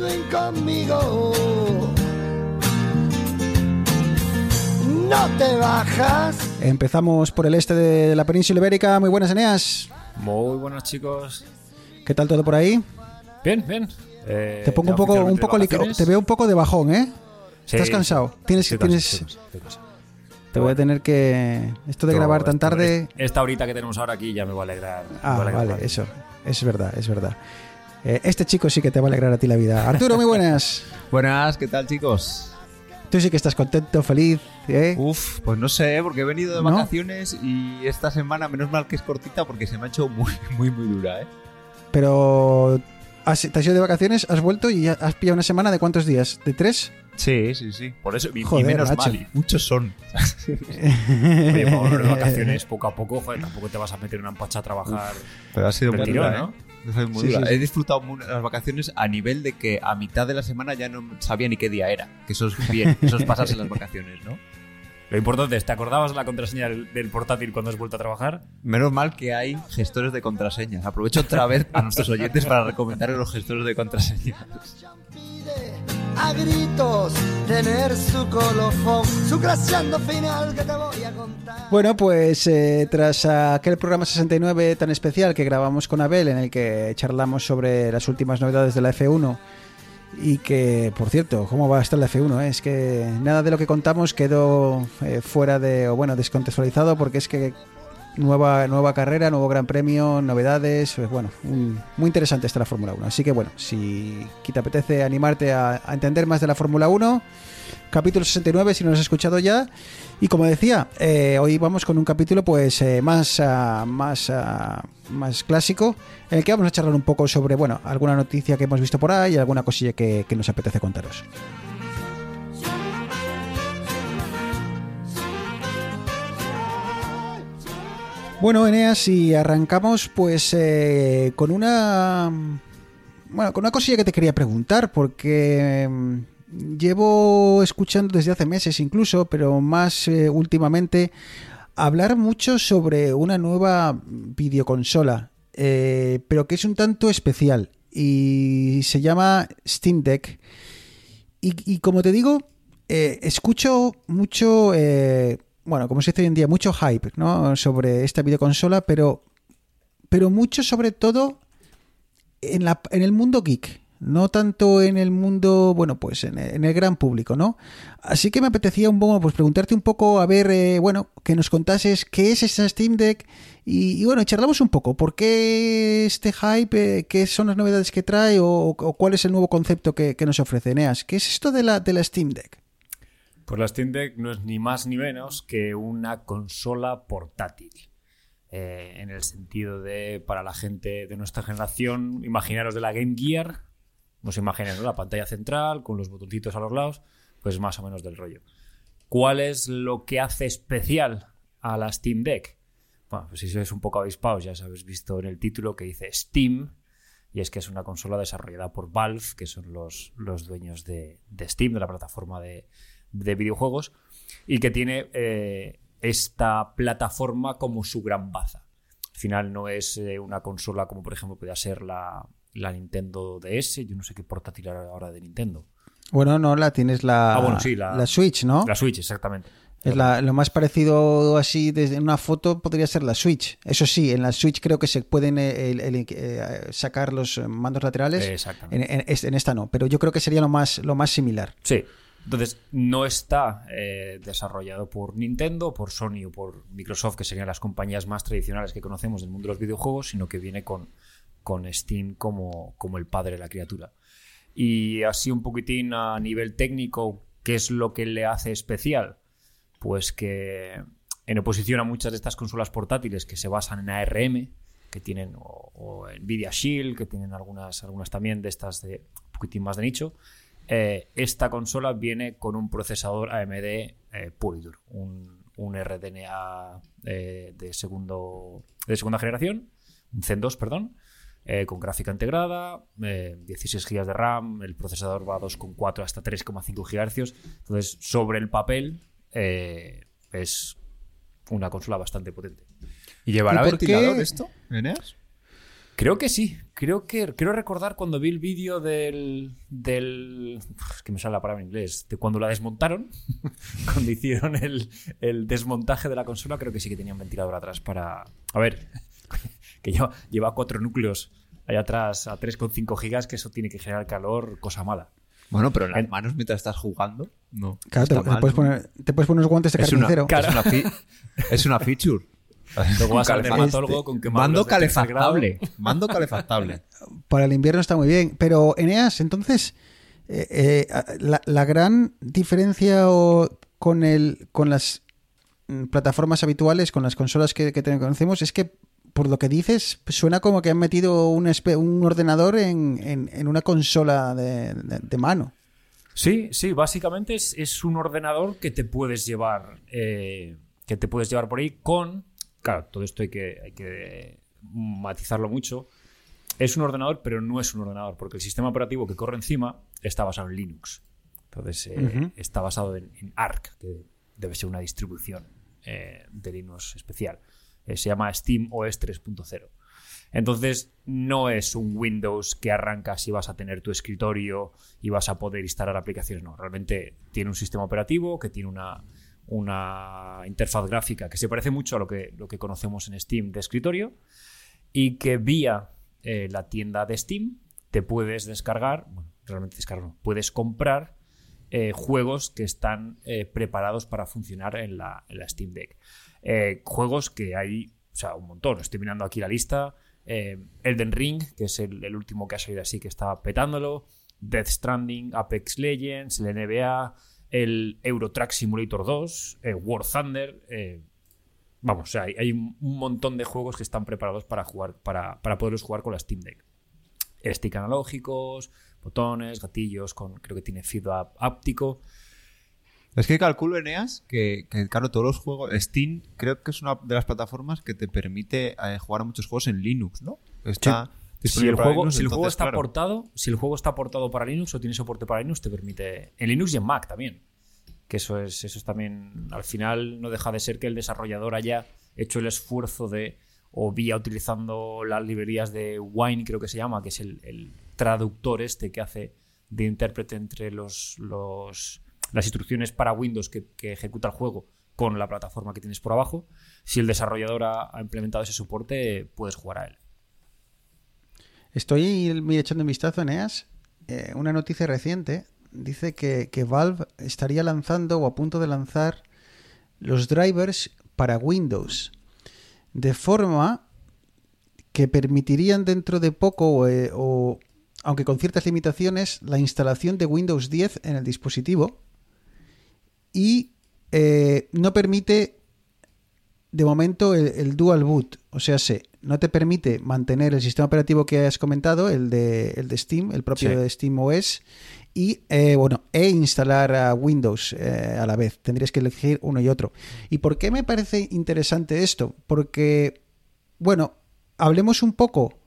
Swing conmigo. No te bajas, Empezamos por el este de la península ibérica. Muy buenas, Eneas. Muy buenos chicos. ¿Qué tal todo por ahí? Bien, bien. Eh, Te pongo ya un poco, un poco te veo un poco de bajón, ¿eh? Sí, ¿Estás sí. cansado? Tienes, cansado, tienes, te voy a tener que esto de grabar tan tarde. Esta horita que tenemos ahora aquí ya me va a alegrar. Ah, va a alegrar vale, eso, es verdad, es verdad. Eh, este chico sí que te va a alegrar a ti la vida. Arturo, muy buenas. Buenas, ¿qué tal chicos? Tú sí que estás contento, feliz, ¿eh? Uf, pues no sé, porque he venido de ¿No? vacaciones y esta semana menos mal que es cortita porque se me ha hecho muy, muy, muy dura, ¿eh? Pero has, te has ido de vacaciones, has vuelto y has pillado una semana de cuántos días? ¿De tres? Sí, sí, sí. Por eso, y, y Joder, menos macho. mal, y muchos son. Oye, por vacaciones, poco a poco, joder, tampoco te vas a meter una empacha a trabajar. Pero ha sido muy ¿no? Sí, dura. sí, sí. He disfrutado las vacaciones a nivel de que a mitad de la semana ya no sabía ni qué día era. Que eso es bien, eso es pasarse las vacaciones, ¿no? Lo importante es, ¿te acordabas la contraseña del, del portátil cuando has vuelto a trabajar? Menos mal que hay gestores de contraseñas. Aprovecho otra vez a nuestros oyentes para recomendarles los gestores de contraseñas. A gritos tener su colofón, su glaciando final que te voy a contar. Bueno, pues eh, tras aquel programa 69 tan especial que grabamos con Abel, en el que charlamos sobre las últimas novedades de la F1, y que, por cierto, ¿cómo va a estar la F1? eh? Es que nada de lo que contamos quedó eh, fuera de, o bueno, descontextualizado, porque es que nueva, nueva carrera, nuevo gran premio, novedades, pues bueno, muy interesante está la Fórmula 1. Así que bueno, si te apetece animarte a, entender más de la Fórmula 1, capítulo 69 si no lo has escuchado ya. Y como decía, eh, hoy vamos con un capítulo pues eh, más, ah, más, ah, más clásico, en el que vamos a charlar un poco sobre, bueno, alguna noticia que hemos visto por ahí y alguna cosilla que nos apetece contaros. Bueno, Eneas, y arrancamos pues eh, con una... Bueno, con una cosilla que te quería preguntar, porque mm, llevo escuchando desde hace meses incluso, pero más eh, últimamente, hablar mucho sobre una nueva videoconsola, eh, pero que es un tanto especial y se llama Steam Deck. Y, y como te digo, eh, escucho mucho, bueno, como se dice hoy en día, mucho hype ¿no? sobre esta videoconsola, pero, pero mucho sobre todo en, la, en el mundo geek, no tanto en el mundo, bueno, pues en el, en el gran público, ¿no? Así que me apetecía un poco, pues preguntarte un poco, a ver, eh, bueno, que nos contases qué es esta Steam Deck y, bueno, charlamos un poco, ¿por qué este hype? Eh, ¿Qué son las novedades que trae o, o cuál es el nuevo concepto que, que, nos ofrece Neas? ¿Qué es esto de la, de la Steam Deck? Pues la Steam Deck no es ni más ni menos que una consola portátil. Eh, en el sentido de, para la gente de nuestra generación, imaginaros de la Game Gear, os imagináis ¿no? la pantalla central con los botoncitos a los lados, pues más o menos del rollo. ¿Cuál es lo que hace especial a la Steam Deck? Bueno, pues si sois un poco avispados, ya os habéis visto en el título que dice Steam, y es que es una consola desarrollada por Valve, que son los, los dueños de, de, Steam, de la plataforma de, de videojuegos, y que tiene eh, esta plataforma como su gran baza. Al final no es eh, una consola como por ejemplo podría ser la, la, Nintendo DS, yo no sé qué portátil ahora de Nintendo. Bueno, no, la tienes la, ah, bueno, sí, la, la Switch, ¿no? La Switch, exactamente. Es la, lo más parecido así desde una foto podría ser la Switch. Eso sí, en la Switch creo que se pueden eh, el, el, sacar los mandos laterales. Exactamente. En, en, en, esta no, pero yo creo que sería lo más, lo más similar. Sí. Entonces, no está eh, desarrollado por Nintendo, por Sony o por Microsoft, que serían las compañías más tradicionales que conocemos del mundo de los videojuegos, sino que viene con, con Steam como, como el padre de la criatura. Y así un poquitín a nivel técnico, ¿qué es lo que le hace especial? Pues que en oposición a muchas de estas consolas portátiles que se basan en ARM, que tienen, o, o Nvidia Shield, que tienen algunas, algunas también de estas de un poquitín más de nicho, eh, esta consola viene con un procesador AMD eh, puro y duro, un, un RDNA eh, de, segundo, de segunda generación, un Zen 2, perdón, eh, con gráfica integrada, eh, 16 GB de RAM, el procesador va a 2,4 hasta 3,5 GHz. Entonces, sobre el papel, eh, es una consola bastante potente. ¿Y llevará ¿Y por qué? ventilador esto, Eneas? Creo que sí. Creo que quiero recordar cuando vi el vídeo del del es que me sale la palabra en inglés de cuando la desmontaron, cuando hicieron el, el desmontaje de la consola, creo que sí que tenían ventilador atrás para a ver que lleva, lleva cuatro núcleos ahí atrás a 3,5 gigas que eso tiene que generar calor, cosa mala. Bueno, pero en las manos mientras estás jugando, no. Claro, te, te puedes poner, te puedes poner unos guantes de es una, carnicero. Claro. es una fi- es una feature. Luego vas al dermatólogo con quemaduras Mando calefactable. Mando calefactable. Para el invierno está muy bien. Pero, Eneas, entonces, eh, eh, la, la gran diferencia o- con, el, con las mm, plataformas habituales, con las consolas que, que conocemos, es que, por lo que dices, suena como que han metido un, un ordenador en, en- en una consola de, de- de mano. Sí, sí, básicamente es, es un ordenador que te puedes llevar. eh, que te puedes llevar por ahí con. Claro, todo esto hay que, hay que matizarlo mucho. Es un ordenador, pero no es un ordenador, porque el sistema operativo que corre encima está basado en Linux. Entonces, eh, está basado en, en Arc, que debe ser una distribución eh, de Linux especial. Eh, se llama Steam OS 3.0. Entonces, no es un Windows que arrancas y vas a tener tu escritorio y vas a poder instalar aplicaciones. No, realmente tiene un sistema operativo que tiene una, una interfaz gráfica que se parece mucho a lo que, lo que conocemos en Steam de escritorio y que vía eh, la tienda de Steam te puedes descargar, bueno, realmente descargar, no, puedes comprar eh, juegos que están eh, preparados para funcionar en la, en la Steam Deck. Juegos que hay, o sea, un montón. Estoy mirando aquí la lista. Elden Ring, que es el, el último que ha salido así, que está petándolo. Death Stranding, Apex Legends, el NBA, el Euro Truck Simulator 2, eh, War Thunder. eh, vamos, o sea, hay, hay un montón de juegos que están preparados para jugar, para, para poderlos jugar con la Steam Deck. Stick analógicos, botones, gatillos, con creo que tiene feedback áptico. Es que calculo, Eneas, que, que, claro, todos los juegos. Steam creo que es una de las plataformas que te permite eh, jugar a muchos juegos en Linux, ¿no? Está Si el, juego, Linux, si el juego entonces, está claro. portado, si el juego está portado para Linux o tiene soporte para Linux, te permite. En Linux y en Mac también. Que eso es, eso es también. Al final no deja de ser que el desarrollador haya hecho el esfuerzo de. O vía utilizando las librerías de Wine, creo que se llama, que es el, el traductor este que hace de intérprete entre los, los las instrucciones para Windows que, que ejecuta el juego con la plataforma que tienes por abajo. Si el desarrollador ha, ha implementado ese soporte, puedes jugar a él. Estoy echando un vistazo, Eneas. Eh, una noticia reciente dice que, que Valve estaría lanzando o a punto de lanzar los drivers para Windows. De forma que permitirían dentro de poco, eh, o aunque con ciertas limitaciones, la instalación de Windows 10 en el dispositivo. Y eh, no permite de momento el, el dual boot, o sea, se, no te permite mantener el sistema operativo que has comentado, el de, el de Steam, el propio Sí. de Steam OS, y eh, bueno, e instalar a Windows eh, a la vez. Tendrías que elegir uno y otro. ¿Y por qué me parece interesante esto? Porque, bueno, hablemos un poco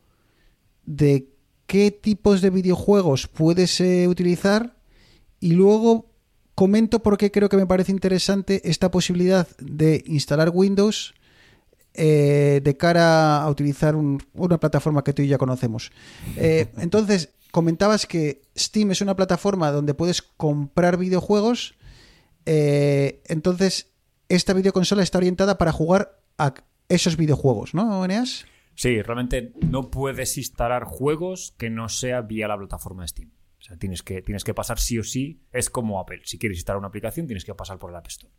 de qué tipos de videojuegos puedes eh, utilizar y luego comento por qué creo que me parece interesante esta posibilidad de instalar Windows eh, de cara a utilizar un- una plataforma que tú y yo ya conocemos. Eh, entonces, comentabas que Steam es una plataforma donde puedes comprar videojuegos. eh, entonces, esta videoconsola está orientada para jugar a esos videojuegos, ¿no, Eneas? Sí, realmente no puedes instalar juegos que no sea vía la plataforma de Steam. O sea, tienes que, tienes que pasar sí o sí. Es como Apple. Si quieres instalar una aplicación, tienes que pasar por el App Store.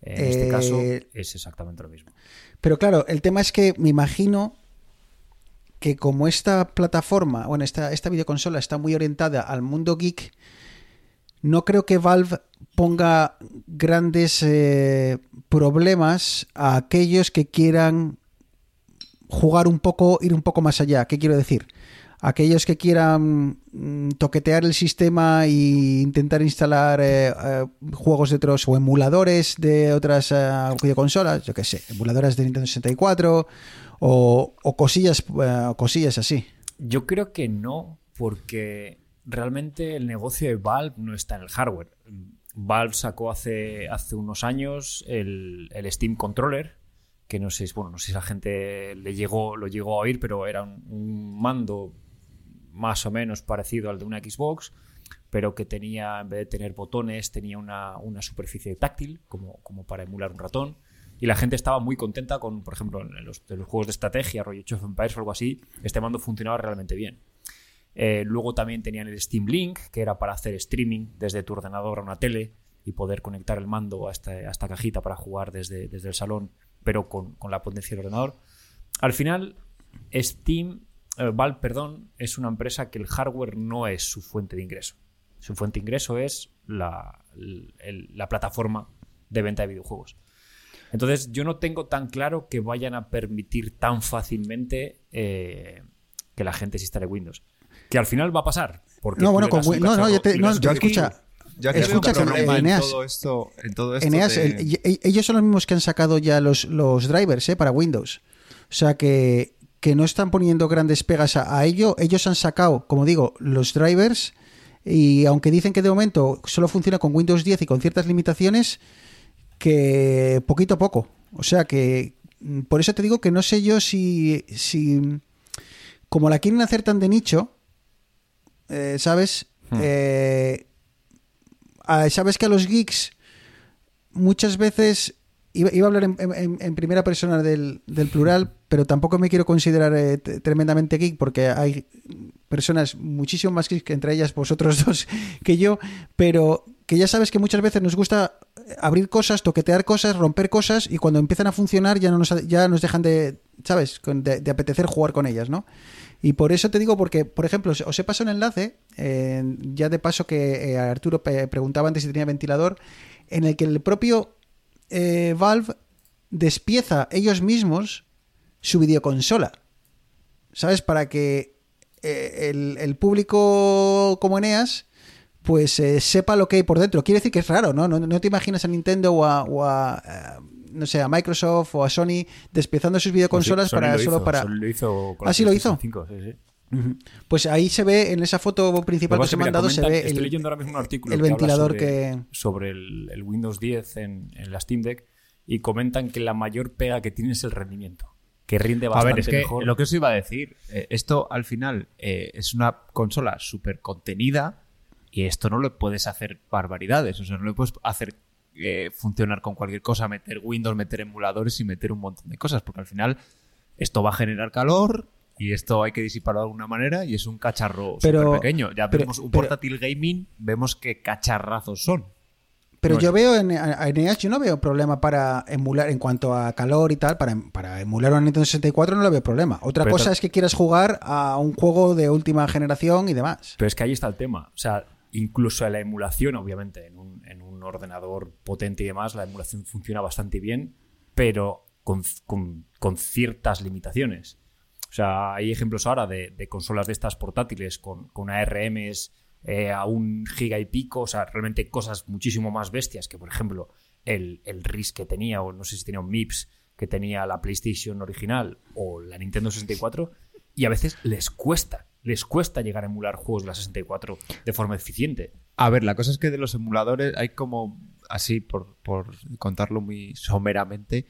En este Eh, caso es exactamente lo mismo. Pero claro, el tema es que me imagino que como esta plataforma, bueno, esta, esta videoconsola está muy orientada al mundo geek, no creo que Valve ponga grandes eh, problemas a aquellos que quieran jugar un poco, ir un poco más allá. ¿Qué quiero decir? Aquellos que quieran mm, toquetear el sistema e intentar instalar eh, eh, juegos de otros o emuladores de otras eh, videoconsolas, yo qué sé, emuladores de Nintendo 64 o, o cosillas, eh, cosillas así. Yo creo que no, porque realmente el negocio de Valve no está en el hardware. Valve sacó hace, hace unos años el, el Steam Controller, que no sé, bueno, no sé si la gente le llegó, lo llegó a oír, pero era un mando más o menos parecido al de una Xbox, pero que tenía, en vez de tener botones, tenía una, una superficie táctil, como, como para emular un ratón. Y la gente estaba muy contenta con, por ejemplo, en los, juegos de estrategia, rollo Age Empires o algo así, este mando funcionaba realmente bien. Eh, luego también tenían el Steam Link, que era para hacer streaming desde tu ordenador a una tele y poder conectar el mando a esta, a esta cajita para jugar desde, desde el salón, pero con, con la potencia del ordenador. Al final, Steam, eh, Valve, perdón, es una empresa que el hardware no es su fuente de ingreso. Su fuente de ingreso es la, el- la plataforma de venta de videojuegos. Entonces, yo no tengo tan claro que vayan a permitir tan fácilmente eh, que la gente se instale Windows. Que al final va a pasar. Porque No, bueno, con no, no, ya te- no, yo escucha, yo escucha que, en Eneas- todo esto, en todo esto Eneas, el- ellos son los mismos que han sacado ya los, los drivers ¿eh? para Windows. O sea que, que no están poniendo grandes pegas a, a ello. Ellos han sacado, como digo, los drivers y aunque dicen que de momento solo funciona con Windows 10 y con ciertas limitaciones, que poquito a poco. O sea que mm, por eso te digo que no sé yo si, si como la quieren hacer tan de nicho, eh, ¿sabes? Eh, a- Sabes que a los geeks muchas veces iba, iba a hablar en, primera persona del, del plural, pero tampoco me quiero considerar eh, tremendamente geek porque hay personas muchísimo más geeks que entre ellas vosotros dos que yo, pero que ya sabes que muchas veces nos gusta abrir cosas, toquetear cosas, romper cosas y cuando empiezan a funcionar ya no nos, ya nos dejan de, ¿sabes? De, de apetecer jugar con ellas, ¿no? Y por eso te digo, porque, por ejemplo, os- he pasado un enlace, eh, ya de paso que eh, Arturo pe- preguntaba antes si tenía ventilador, en el que el propio eh, Valve despieza ellos mismos su videoconsola. ¿Sabes? Para que eh, el, el público como Eneas pues eh, sepa lo que hay por dentro. Quiere decir que es raro, ¿no? No, no te imaginas a Nintendo o a, o a, no sé, a Microsoft o a Sony despiezando sus videoconsolas Pues sí, Sony para lo solo hizo, para... Sony lo hizo con ¿Ah, la sí lo hizo? PlayStation 5, sí, sí. Pues ahí se ve, en esa foto principal que que pasa se es me que, han mira, dado, se ve Estoy el, leyendo ahora mismo un artículo el que habla ventilador sobre, que... sobre el, el Windows 10 en, en la Steam Deck y comentan que la mayor pega que tiene es el rendimiento. Que rinde A bastante ver, es que mejor. lo que os iba a decir, eh, esto al final eh, es una consola súper contenida y esto no le puedes hacer barbaridades, o sea, no le puedes hacer eh, funcionar con cualquier cosa, meter Windows, meter emuladores y meter un montón de cosas, porque al final esto va a generar calor y esto hay que disiparlo de alguna manera y es un cacharro Pero- súper pequeño. Ya pero- vemos un pero- portátil gaming, vemos qué cacharrazos son. Pero No, yo es- veo en, en EAS, yo no veo problema para emular, en cuanto a calor y tal, para, para emular una Nintendo 64 no le veo problema. Otra Pero cosa es que quieras jugar a un juego de última generación y demás. Pero es que ahí está el tema. O sea, incluso la emulación, obviamente, en un, en un ordenador potente y demás, la emulación funciona bastante bien, pero con, con- con ciertas limitaciones. O sea, hay ejemplos ahora de, consolas de estas portátiles con, con ARMs eh, a un giga y pico, o sea, realmente cosas muchísimo más bestias que, por ejemplo, el, el RIS que tenía, o no sé si tenía un MIPS que tenía la PlayStation original o la Nintendo 64, y a veces les cuesta, les cuesta llegar a emular juegos de la 64 de forma eficiente. A ver, la cosa es que de los emuladores hay como, así por, por contarlo muy someramente,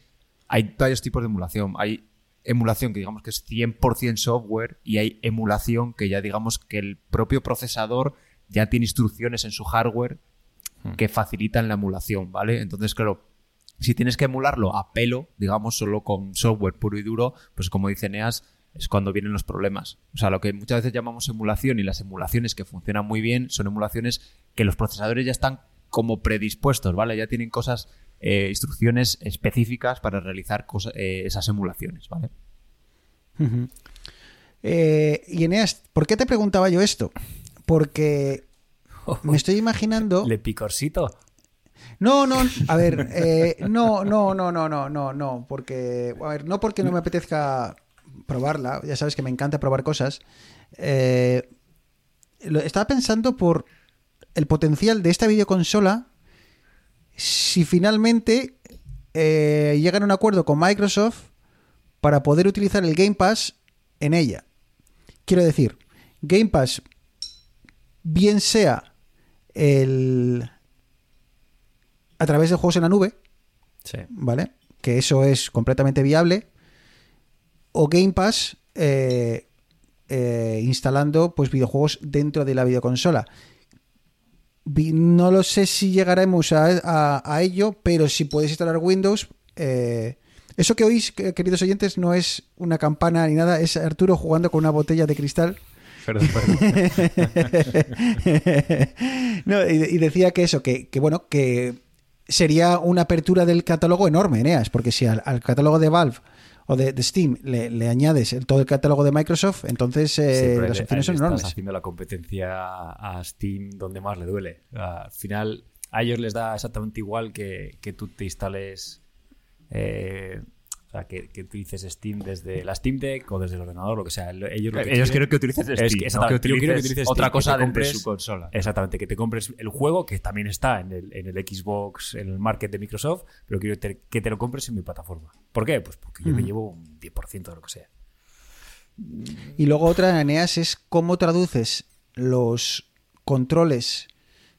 hay varios tipos de emulación. Hay emulación que digamos que es 100% software y hay emulación que ya digamos que el propio procesador ya tiene instrucciones en su hardware que facilitan la emulación, ¿vale? Entonces, claro, si tienes que emularlo a pelo, digamos, solo con software puro y duro, pues como dice Neas, es cuando vienen los problemas. O sea, lo que muchas veces llamamos emulación y las emulaciones que funcionan muy bien son emulaciones que los procesadores ya están como predispuestos, ¿vale? Ya tienen cosas, eh, instrucciones específicas para realizar cosa- eh, esas emulaciones, ¿vale? Ujú. Eh, y Eneas, ¿por qué te preguntaba yo esto? Porque me estoy imaginando. Le picorcito. No, no, a ver, eh, no, no, no, no, no, no, no, porque, a ver, no porque no me apetezca probarla, ya sabes que me encanta probar cosas, Eh, estaba pensando por el potencial de esta videoconsola si finalmente eh, llegan a un acuerdo con Microsoft para poder utilizar el Game Pass en ella. Quiero decir, Game Pass, bien sea el a través de juegos en la nube, Sí. ¿vale? Que eso es completamente viable. O Game Pass eh, eh, instalando pues videojuegos dentro de la videoconsola. No lo sé si llegaremos a, a- a ello, pero si puedes instalar Windows. eh, eso que oís, que- queridos oyentes, no es una campana ni nada, es Arturo jugando con una botella de cristal. Perdón, perdón. No, y, y decía que eso, que, que, bueno, que sería una apertura del catálogo enorme, Eneas, porque si al, al catálogo de Valve o de, de Steam le, le añades el- todo el catálogo de Microsoft, entonces eh, Sí, las opciones son enormes. haciendo la competencia a Steam donde más le duele. Al final, a ellos les da exactamente igual que, que tú te instales. eh, o sea, que, que utilices Steam desde la Steam Deck o desde el ordenador, lo que sea. Ellos, lo que Ellos quieren- que utilices Steam, Es que, no exactamente, que yo quiero que utilices utilices otra Steam, que cosa te de compres- su consola. Exactamente, que te compres el juego, que también está en el, en el Xbox, en el market de Microsoft, pero quiero te- que te lo compres en mi plataforma. ¿Por qué? Pues porque yo me llevo un 10% de lo que sea. Y luego otra, Eneas, es cómo traduces los controles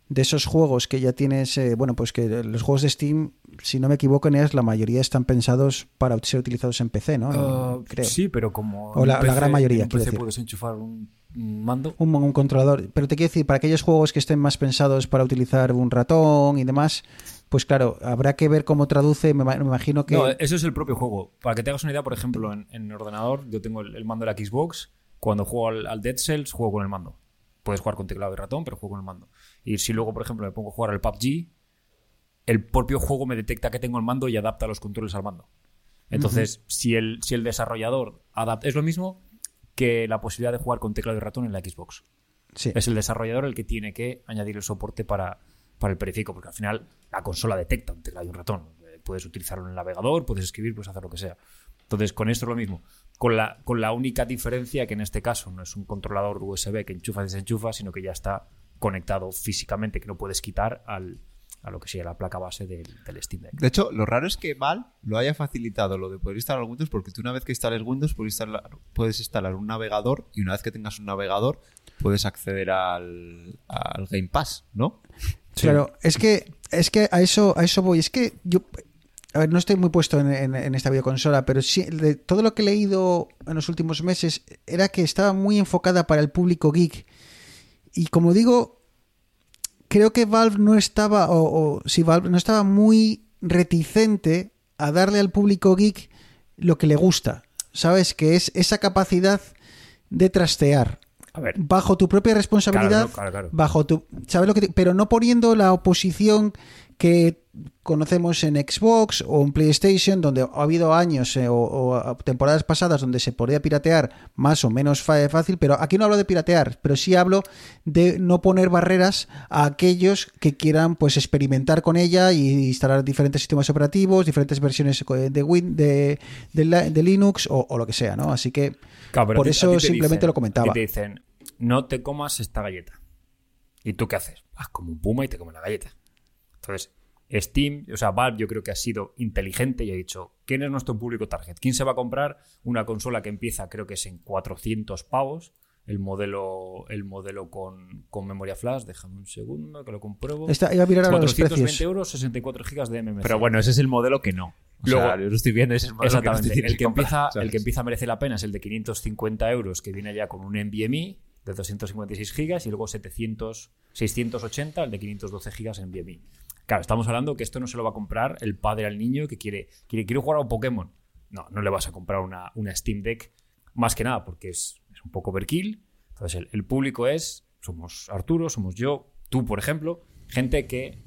de esos juegos que ya tienes, eh, bueno, pues que los juegos de Steam, si no me equivoco, Eneas, la mayoría están pensados para ser utilizados en PC, ¿no? Ah, Creo. Sí, pero como. O la- gran mayoría, en PC decir. puedes enchufar un, mando. un, un controlador. Pero te quiero decir, para aquellos juegos que estén más pensados para utilizar un ratón y demás, pues claro, habrá que ver cómo traduce. Me, ma- me imagino que. No, eso es el propio juego. Para que te hagas una idea, por ejemplo, en, ordenador, yo tengo el, el mando de la Xbox. Cuando juego al, al Dead Cells, juego con el mando. Puedes jugar con teclado y ratón, pero juego con el mando. Y si luego, por ejemplo, me pongo a jugar al PUBG, el propio juego me detecta que tengo el mando y adapta los controles al mando. Entonces, si, el, si el desarrollador adapta. Es lo mismo que la posibilidad de jugar con teclado y ratón en la Xbox. sí. Es el desarrollador el que tiene que añadir el soporte para, para el periférico, porque al final la consola detecta un teclado y un ratón. Eh, Puedes utilizarlo en el navegador, puedes escribir, puedes hacer lo que sea. Entonces, con esto es lo mismo. Con la, con la única diferencia que en este caso no es un controlador USB que enchufa y desenchufa, sino que ya está conectado físicamente, que no puedes quitar al, a lo que sería la placa base del, del Steam Deck. De hecho, lo raro es que Valve lo haya facilitado lo de poder instalar Windows porque tú una vez que instales Windows puedes instalar, puedes instalar un navegador y una vez que tengas un navegador puedes acceder al, al Game Pass, ¿no? Claro, es que, es que a eso, a eso voy. Es que yo. A ver, no estoy muy puesto en, en- en esta videoconsola, pero sí, de todo lo que he leído en los últimos meses era que estaba muy enfocada para el público geek. Y como digo, creo que Valve no estaba, o, o si Valve no estaba muy reticente a darle al público geek lo que le gusta. ¿Sabes? Que es esa capacidad de trastear A ver, bajo tu propia responsabilidad, Claro, no, claro, claro. bajo tu, ¿sabes lo que te- pero no poniendo la oposición que conocemos en Xbox o en PlayStation, donde ha habido años eh, o, o temporadas pasadas donde se podía piratear más o menos fácil, pero aquí no hablo de piratear, pero sí hablo de no poner barreras a aquellos que quieran pues experimentar con ella y instalar diferentes sistemas operativos, diferentes versiones de Win, de, de la- de Linux o, o lo que sea, ¿no? Así que Claro, por ti- eso simplemente dicen- lo comentaba. te dicen, no te comas esta galleta. ¿Y tú qué haces? Vas como un puma y te comes la galleta. Entonces, Steam, o sea, Valve yo creo que ha sido inteligente y ha dicho, ¿quién es nuestro público target? ¿Quién se va a comprar una consola que empieza, creo que es en 400 pavos? El modelo, el modelo con, con memoria flash, déjame un segundo que lo compruebo. Esta- iba a mirar ahora los 420 precios. euros, 64 gigas de MMC. Pero bueno, ese es el modelo que no. O Luego- sea, yo lo estoy viendo, ese es el modelo que no Exactamente. el, que comprar, empieza, ¿sabes? el que empieza a merecer la pena es el de 550 euros, que viene ya con un NVMe de 256 gigas y luego 700, 680, el de 512 gigas en NVMe. Claro, estamos hablando que esto no se lo va a comprar el padre al niño que quiere, quiere, quiere jugar a un Pokémon. No, no le vas a comprar una, una Steam Deck más que nada porque es, es un poco overkill. Entonces, el, público es, somos Arturo, somos yo, tú, por ejemplo, gente que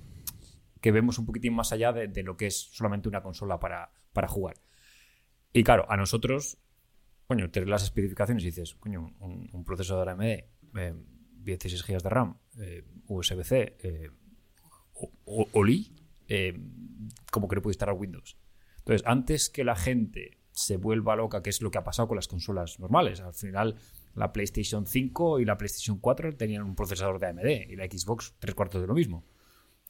que vemos un poquitín más allá de, de lo que es solamente una consola para, para jugar. Y claro, a nosotros, coño, te las especificaciones y dices, coño, un, procesador AMD, eh, 16 GB de RAM, eh, USB-C, eh, OLI, eh, como que no puede instalar Windows. Entonces, antes que la gente se vuelva loca, que es lo que ha pasado con las consolas normales, al final La PlayStation 5 y la PlayStation 4 tenían un procesador de AMD y la Xbox tres cuartos de lo mismo.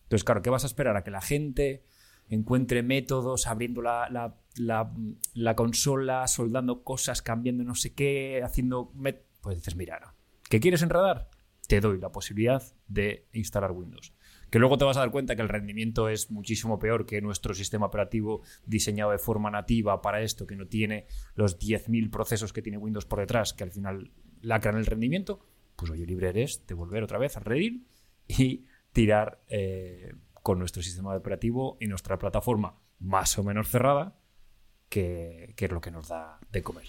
Entonces, claro, ¿qué vas a esperar? ¿A que la gente encuentre métodos abriendo la, la- la- la consola, soldando cosas, cambiando no sé qué, haciendo... Pues dices, mira. ¿qué quieres enredar? Te doy la posibilidad de instalar Windows. Que luego te vas a dar cuenta que el rendimiento es muchísimo peor que nuestro sistema operativo diseñado de forma nativa para esto, que no tiene los 10.000 procesos que tiene Windows por detrás, que al final lacran el rendimiento. Pues oye, libre eres de volver otra vez a Redil y tirar eh, con nuestro sistema operativo y nuestra plataforma más o menos cerrada, que, es lo que nos da de comer.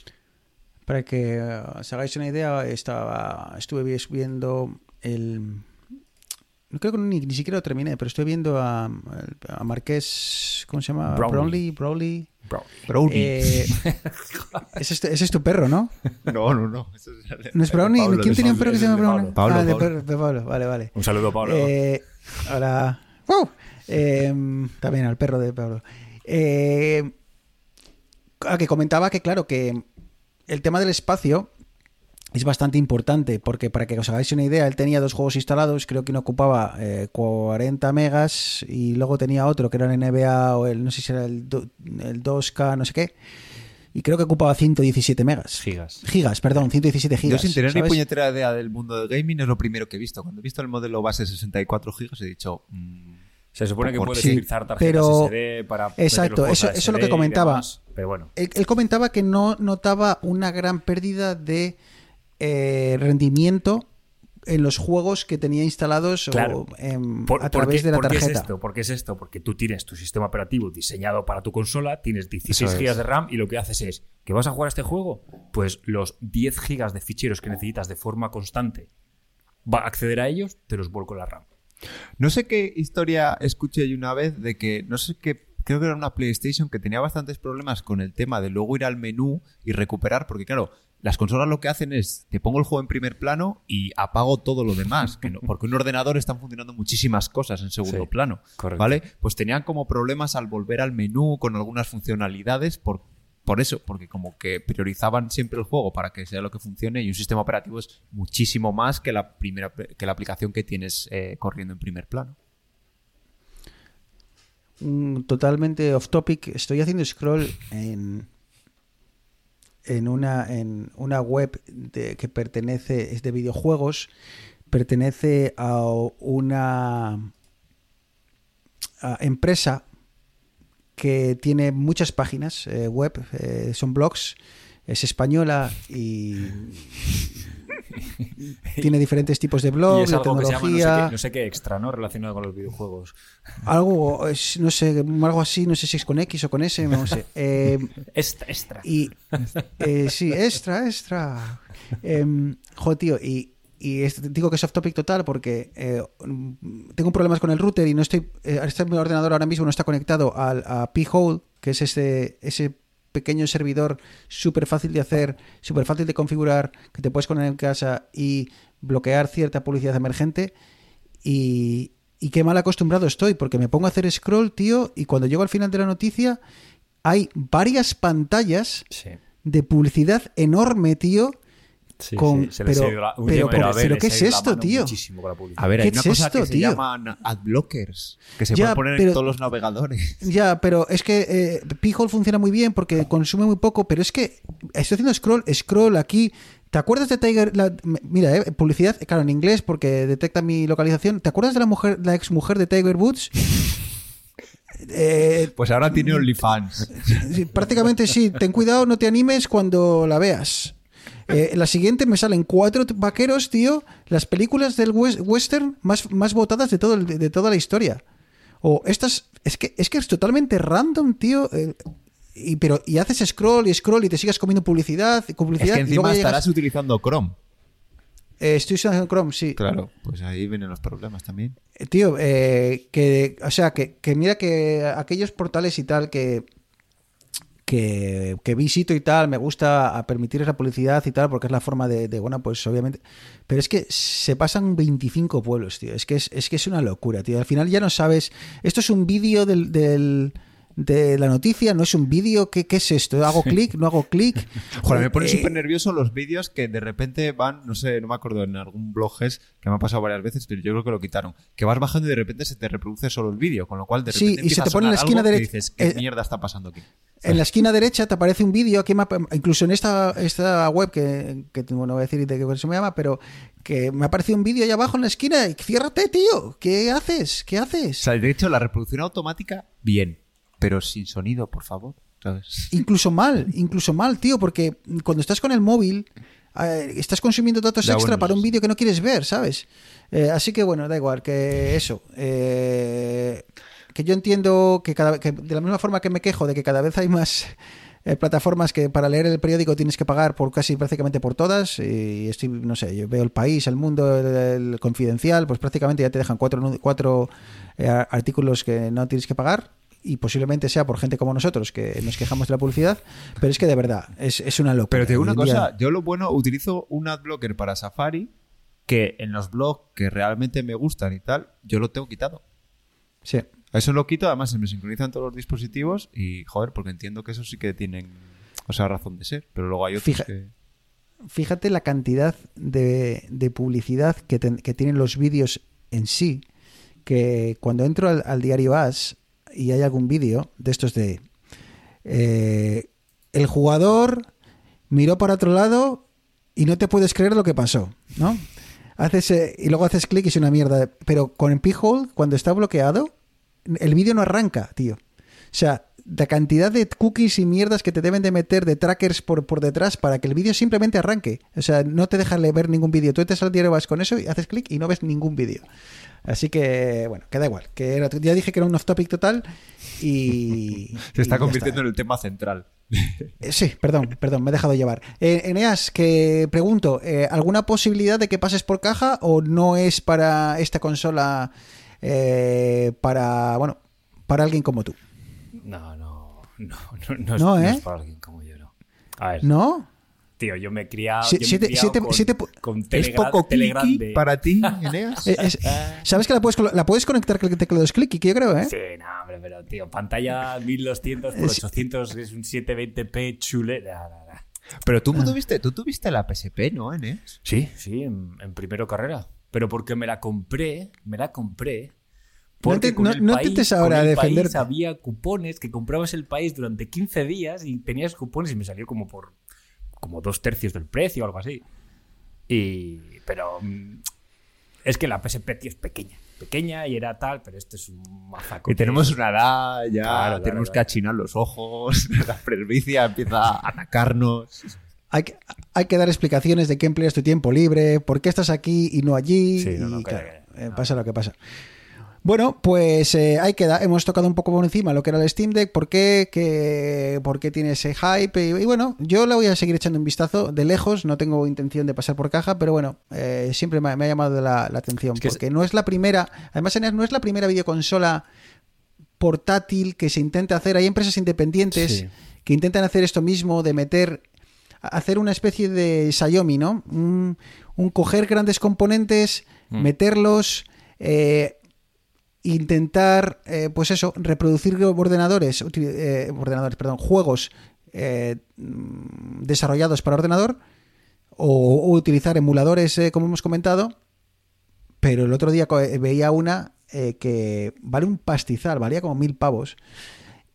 Para que eh, os hagáis una idea, estaba, estuve vi- viendo el... No creo que ni, ni siquiera lo terminé, pero estoy viendo a, a Marqués, ¿cómo se llama? Brownlee. Brownlee. Brownlee. Brownie. Eh, ese, es, tu- ese es tu perro, ¿no? no, no, no. Es- ¿No es Brownie? Pablo, ¿Quién tenía un perro que se llama Brownie? Pablo. ah, de, Pablo. perro- de Pablo. Vale, vale. Un saludo, Pablo. Eh, ahora. ¡Wow! Eh, también al perro de Pablo. Eh, ah, que comentaba que, claro, que el tema del espacio es bastante importante, porque para que os hagáis una idea, él tenía dos juegos instalados, creo que uno ocupaba eh, 40 megas y luego tenía otro que era el NBA o el, no sé si era el, do- el 2K, no sé qué, y creo que ocupaba 117 megas. Gigas. Gigas, perdón, 117 Yo gigas. sin tener ¿sabes? ni puñetera idea del mundo del gaming es lo primero que he visto. Cuando he visto el modelo base 64 GB he dicho... mm, Se supone que puedes sí, utilizar tarjetas pero- SD para. Exacto, eso- es lo que comentaba. demás, pero bueno. Él, él comentaba que no notaba una gran pérdida de eh, rendimiento en los juegos que tenía instalados o, Por- a ¿por través qué- de la por qué tarjeta. es esto? ¿Por qué es esto? Porque tú tienes tu sistema operativo diseñado para tu consola, tienes 16 Eso es. GB de RAM y lo que haces es que vas a jugar a este juego, pues los 10 GB de ficheros que necesitas de forma constante, va a acceder a ellos, te los vuelco en la RAM. No sé qué historia escuché yo una vez de que, no sé qué, creo que era una PlayStation que tenía bastantes problemas con el tema de luego ir al menú y recuperar, porque claro, las consolas lo que hacen es, te pongo el juego en primer plano y apago todo lo demás, que no- porque un ordenador están funcionando muchísimas cosas en segundo Sí, plano, correcto. ¿vale? Pues tenían como problemas al volver al menú con algunas funcionalidades por, por eso, porque como que priorizaban siempre el juego para que sea lo que funcione y un sistema operativo es muchísimo más que la primera que la aplicación que tienes eh, corriendo en primer plano. Mm, totalmente off topic. Estoy haciendo scroll en en una en una web de, que pertenece es de videojuegos pertenece a una empresa que tiene muchas páginas eh, web eh, son blogs es española y tiene diferentes tipos de blogs de que se llama no sé, tecnología qué, no sé qué extra, ¿no? Relacionado con los videojuegos. algo es- no sé algo así no sé si es con X o con S no sé Eh, Extra, extra. y eh, sí, extra, extra. Em, joder, tío, y, y es- digo que es off topic total porque eh, tengo problemas con el router y no estoy. eh, este mi ordenador ahora mismo no está conectado al, a P-Hole, que es ese, ese pequeño servidor súper fácil de hacer, súper fácil de configurar, que te puedes poner en casa y bloquear cierta publicidad emergente. Y, y qué mal acostumbrado estoy, porque me pongo a hacer scroll, tío, y cuando llego al final de la noticia hay varias pantallas Sí. de publicidad enorme, tío. Sí, Con- sí, se pero- ido la- pero- a pero- ver, pero ¿qué es esto, tío? A ver, ¿Qué hay una es cosa esto, que se tío? llaman adblockers, que se Ya, pueden poner pero- en todos los navegadores. Ya, pero es que eh, P-Hole funciona muy bien porque consume muy poco, pero es que estoy haciendo scroll, scroll aquí. ¿Te acuerdas de Tiger? la- mira, eh, publicidad, claro, en inglés porque detecta mi localización. ¿Te acuerdas de la mujer, la ex mujer de Tiger Woods? Eh, Pues ahora tiene OnlyFans. Sí, prácticamente sí. Ten cuidado, no te animes cuando la veas. Eh, la siguiente me salen cuatro vaqueros, tío. Las películas del wes- western más, más votadas de, todo el- de toda la historia. O estas. Es que es, que es totalmente random, tío. eh, y, pero, y haces scroll y scroll y te sigas comiendo publicidad y Es publicidad. que y luego encima llegas- estarás utilizando Chrome. Eh, estoy usando Chrome, sí. Claro, pues ahí vienen los problemas también. Eh, Tío, que, o sea, que, que mira que aquellos portales y tal que, que, que visito y tal, me gusta permitir esa publicidad y tal, porque es la forma de, de, bueno, pues obviamente. Pero es que se pasan 25 pueblos, tío. Es que es, es que es una locura, tío. Al final ya no sabes. Esto es un vídeo del. del de la noticia, no es un vídeo, ¿qué, qué es esto? ¿Hago clic? ¿No hago clic? Joder, me pone Eh, súper nervioso los vídeos que de repente van, no sé, no me acuerdo, en algún blog es que me ha pasado varias veces, pero yo creo que lo quitaron. Que vas bajando y de repente se te reproduce solo el vídeo, con lo cual de Sí, repente y se te pone en la esquina derecha- dices, ¿qué eh, mierda está pasando aquí? En la esquina derecha te aparece un vídeo, que me incluso en esta, esta web, que, que bueno, no voy a decir de qué versión me llama, pero que me ha aparecido un vídeo allá abajo en la esquina y ciérrate, tío. ¿Qué haces? ¿Qué O haces? sea, de hecho, la reproducción automática, bien, pero sin sonido, por favor. Incluso mal, incluso mal, tío, porque cuando estás con el móvil eh, estás consumiendo datos extra bueno, para un vídeo que no quieres ver, ¿sabes? Eh, así que bueno, da igual, que eso. eh, que yo entiendo que, cada, que de la misma forma que me quejo de que cada vez hay más eh, plataformas que para leer el periódico tienes que pagar por casi prácticamente por todas y estoy, no sé, yo veo el país, el mundo, el, el confidencial, pues prácticamente ya te dejan cuatro, cuatro eh, artículos que no tienes que pagar y posiblemente sea por gente como nosotros que nos quejamos de la publicidad, pero es que de verdad es, es una locura. Pero te digo una día- cosa, yo lo bueno, utilizo un adblocker para Safari que en los blogs que realmente me gustan y tal, yo lo tengo quitado. Sí. Eso lo quito, además se me sincronizan todos los dispositivos y, joder, porque entiendo que eso sí que tienen, o sea, razón de ser, pero luego hay otros Fija- que... fíjate la cantidad de, de publicidad que, que tienen los vídeos en sí, que cuando entro al, al diario As y hay algún vídeo de estos de eh, el jugador miró para otro lado y no te puedes creer lo que pasó, ¿no? Haces, eh, y luego haces clic y es una mierda. Pero con P-Hole, cuando está bloqueado, el vídeo no arranca, tío. O sea, la cantidad de cookies y mierdas que te deben de meter de trackers por, por detrás para que el vídeo simplemente arranque. O sea, no te deja ver ningún vídeo. Tú entras al vas con eso y haces clic y no ves ningún vídeo. Así que, bueno, queda igual. Que era- ya dije que era un off-topic total y... Se está y convirtiendo en el tema central. eh, Sí, perdón, perdón, me he dejado llevar. Eh, Eneas, que pregunto, eh, ¿alguna posibilidad de que pases por caja o no es para esta consola eh, para, bueno, para alguien como tú? No, no, no, no, no, es, No, no ¿eh? es para alguien como yo, no. A ver, ¿No? Tío, yo me he criado, Si- yo me he siete- criado siete- con, siete pu- con ¿Es Telegram, poco clicky para ti, Eneas? Eh, es- ¿Sabes que la puedes, la puedes conectar con el teclado es clicky, que yo creo, eh? Sí, no, hombre, pero tío, pantalla 1200 por Es- 800 es un 720p chule. nah, nah, nah. Pero tú tuviste, tú tuviste la PSP, ¿no, Eneas? Sí, sí, en, en primero carrera. Pero porque me la compré, me la compré. No Porque te- con no- el no país, con ahora el defenderte. país había cupones que comprabas el país durante 15 días y tenías cupones y me salió como por como dos tercios del precio o algo así. Y pero mm, es que la PSP tío es pequeña, pequeña y era tal, pero este es un mazaco. Que tenemos una edad, ya Claro, claro, tenemos que claro. achinar los ojos, la presbicia empieza a atacarnos. Hay que, hay que dar explicaciones de qué empleas tu tiempo libre, por qué estás aquí y no allí. Sí, no, no, y, claro, eh, pasa lo que pasa. Bueno, pues eh, ahí queda. Hemos tocado un poco por encima lo que era el Steam Deck, por qué, que- por qué tiene ese hype. Y, y bueno, yo le voy a seguir echando un vistazo de lejos. No tengo intención de pasar por caja, pero bueno, eh, siempre me, ha- me ha llamado la, la atención. Es que es- porque no es la primera, además no es la primera videoconsola portátil que se intenta hacer. Hay empresas independientes Sí. que intentan hacer esto mismo, de meter, hacer una especie de Xiaomi, ¿no? Un, un coger grandes componentes, Mm. meterlos, eh, intentar, eh, pues eso, reproducir ordenadores, eh, ordenadores, perdón, juegos eh, mm, desarrollados para ordenador o, o utilizar emuladores, como hemos comentado. Pero el otro día veía una que vale un pastizal, valía como mil pavos.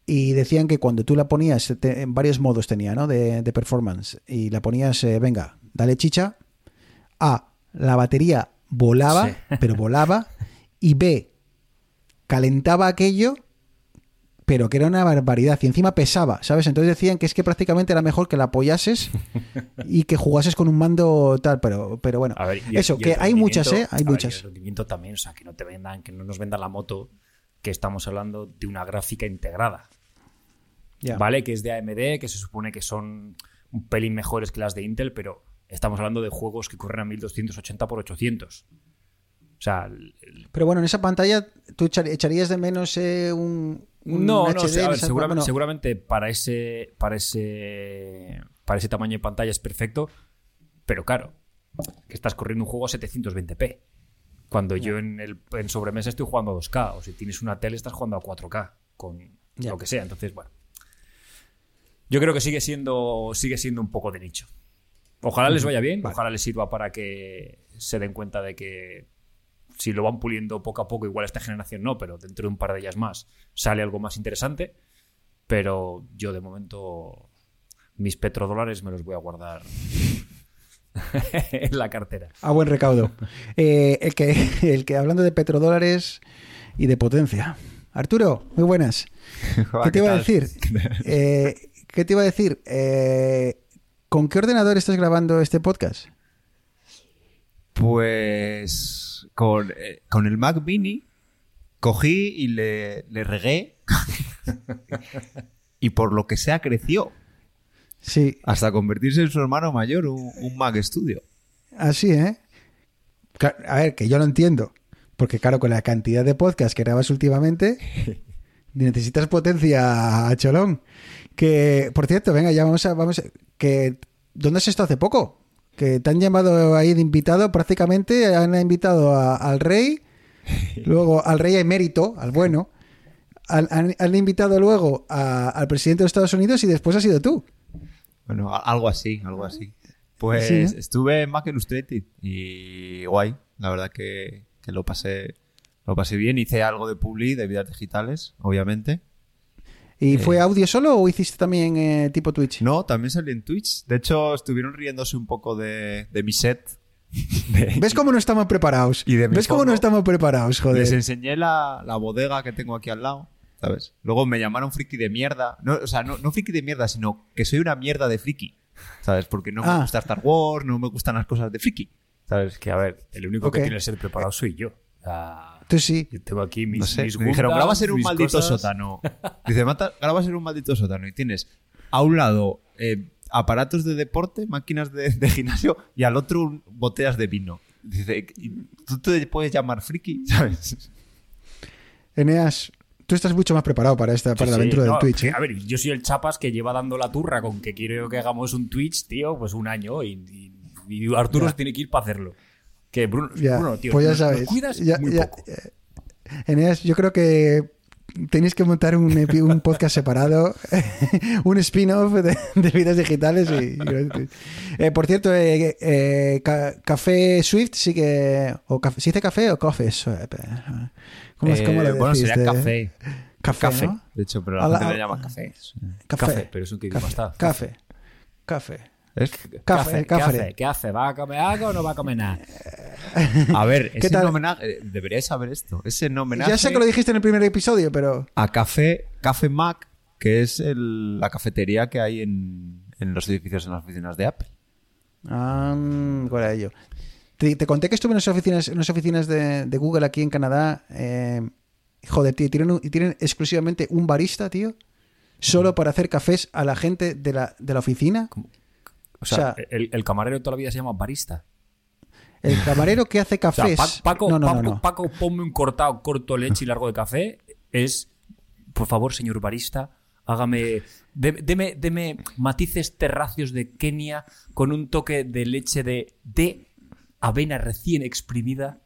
Y decían que cuando tú la ponías, te- en varios modos tenía, ¿no? De, de performance. Y la ponías, venga, dale chicha. A, la batería volaba, Sí. pero volaba. Y B, calentaba aquello, pero que era una barbaridad. Y encima pesaba, ¿sabes? Entonces decían que es que prácticamente era mejor que la apoyases y que jugases con un mando tal. Pero, pero bueno, A ver, y- eso, y que hay muchas, ¿eh? Hay ver, muchas. y el rendimiento también, o sea, que no te vendan, que no nos vendan la moto, que estamos hablando de una gráfica integrada. ¿Vale? Que es de AMD, que se supone que son un pelín mejores que las de Intel, pero estamos hablando de juegos que corren a 1280 por 800. O sea, el- Pero bueno, en esa pantalla tú echar- echarías de menos eh, un, un no, no, HD o sea, a ver, seguramente, bueno, seguramente para ese, para ese, para ese tamaño de pantalla es perfecto, pero claro, que estás corriendo un juego a 720p. Cuando yo en, el, en sobremesa estoy jugando a 2K, o si tienes una tele estás jugando a 4K con lo que sea. Entonces, bueno. Yo creo que sigue siendo, sigue siendo un poco de nicho. Ojalá les vaya bien, ojalá les sirva para que se den cuenta de que si lo van puliendo poco a poco, igual esta generación no, pero dentro de un par de ellas más sale algo más interesante. Pero yo de momento mis petrodólares me los voy a guardar en la cartera. A buen recaudo. Eh, el, que, el que hablando de petrodólares y de potencia. Arturo, muy buenas. ¿Qué te iba a decir? Eh, ¿Qué te iba a decir? Eh, ¿Con qué ordenador estás grabando este podcast? Pues con, eh, con el Mac Mini cogí y le, le regué y por lo que sea creció Sí, hasta convertirse en su hermano mayor, un, un Mac Studio. así, ¿eh? A ver, que yo lo entiendo. Porque claro, con la cantidad de podcasts que grabas últimamente, necesitas potencia a cholón. Que, por cierto, venga, ya vamos a... Vamos a- que, ¿Dónde has estado hace poco? Que te han llamado ahí de invitado prácticamente, han invitado a- al rey, luego al rey emérito, al bueno, han, han invitado luego a- al presidente de Estados Unidos y después has sido tú. Bueno, algo así, algo así. Pues Sí, ¿eh? estuve en Mac Illustrated y guay, la verdad que, que lo pasé lo pasé bien. Hice algo de Publi, de vidas digitales, obviamente. ¿Y fue audio solo o hiciste también eh, tipo Twitch? No, también salí en Twitch. De hecho, estuvieron riéndose un poco de, de mi set. De- ¿Ves cómo no estamos preparados? Y de ¿Ves cómo no estamos preparados, joder? Les enseñé la, la bodega que tengo aquí al lado, ¿sabes? Luego me llamaron friki de mierda. No, o sea, no, no friki de mierda, sino que soy una mierda de friki, ¿sabes? Porque no Ah. me gusta Star Wars, no me gustan las cosas de friki, ¿sabes? Que a ver, el único Ok. que tiene el set preparado soy yo. Tú sí. yo tengo aquí mis, No sé, mis me dijeron, grabas en un mis maldito cosas". sótano. Dice, "Mata- grabas en un maldito sótano y tienes a un lado eh, aparatos de deporte, máquinas de, de gimnasio y al otro botellas de vino. Dice, "¿Y ¿tú te puedes llamar friki? ¿Sabes? Eneas, tú estás mucho más preparado para esta, para Sí, la sí, aventura del no, Twitch, ¿eh? A ver, yo soy el chapas que lleva dando la turra con que quiero que hagamos un Twitch, tío, pues un año y, y- y Arturo Ya. tiene que ir para hacerlo. Que Bruno, Ya, Bruno, tío, pues ya nos- nos sabes. cuidas Ya- muy ya- poco. eh, Eneas, yo creo que tenéis que montar un, un podcast separado, un spin-off de, de vidas digitales. Y, Eh, por cierto, eh, eh, Ca- Café Swift sigue. O café, ¿Se dice café o coffee? Swift? ¿Cómo, es- cómo lo bueno, decís? sería café. Café, Café, ¿no? de hecho, pero la gente le llama café. Café. Café, pero es un que idioma está. Café. Café. Es- Café, ¿Qué café. hace? ¿Qué hace? ¿Va a comer algo o no va a comer nada? A ver, ¿Qué ese tal? homenaje, eh, deberíais saber esto. Ese homenaje Ya sé que lo dijiste en el primer episodio, pero. a Café, Café Mac, que es el- la cafetería que hay en, en los edificios en las oficinas de Apple. Ah, ¿cuál era ello? Te, te conté que estuve en unas oficinas, en oficinas de, de Google aquí en Canadá. eh, joder, tío, tienen, tienen exclusivamente un barista, tío, solo para hacer cafés a la gente de la, de la oficina. O sea, O sea- el, el camarero toda la vida se llama barista. El camarero que hace O sea, cafés. Pa- Paco, no, no, Paco, no. Paco, ponme un cortado corto leche y largo de café. Es, por favor, señor barista, hágame. de- Deme, deme matices terracios de Kenia con un toque de leche de, de avena recién exprimida.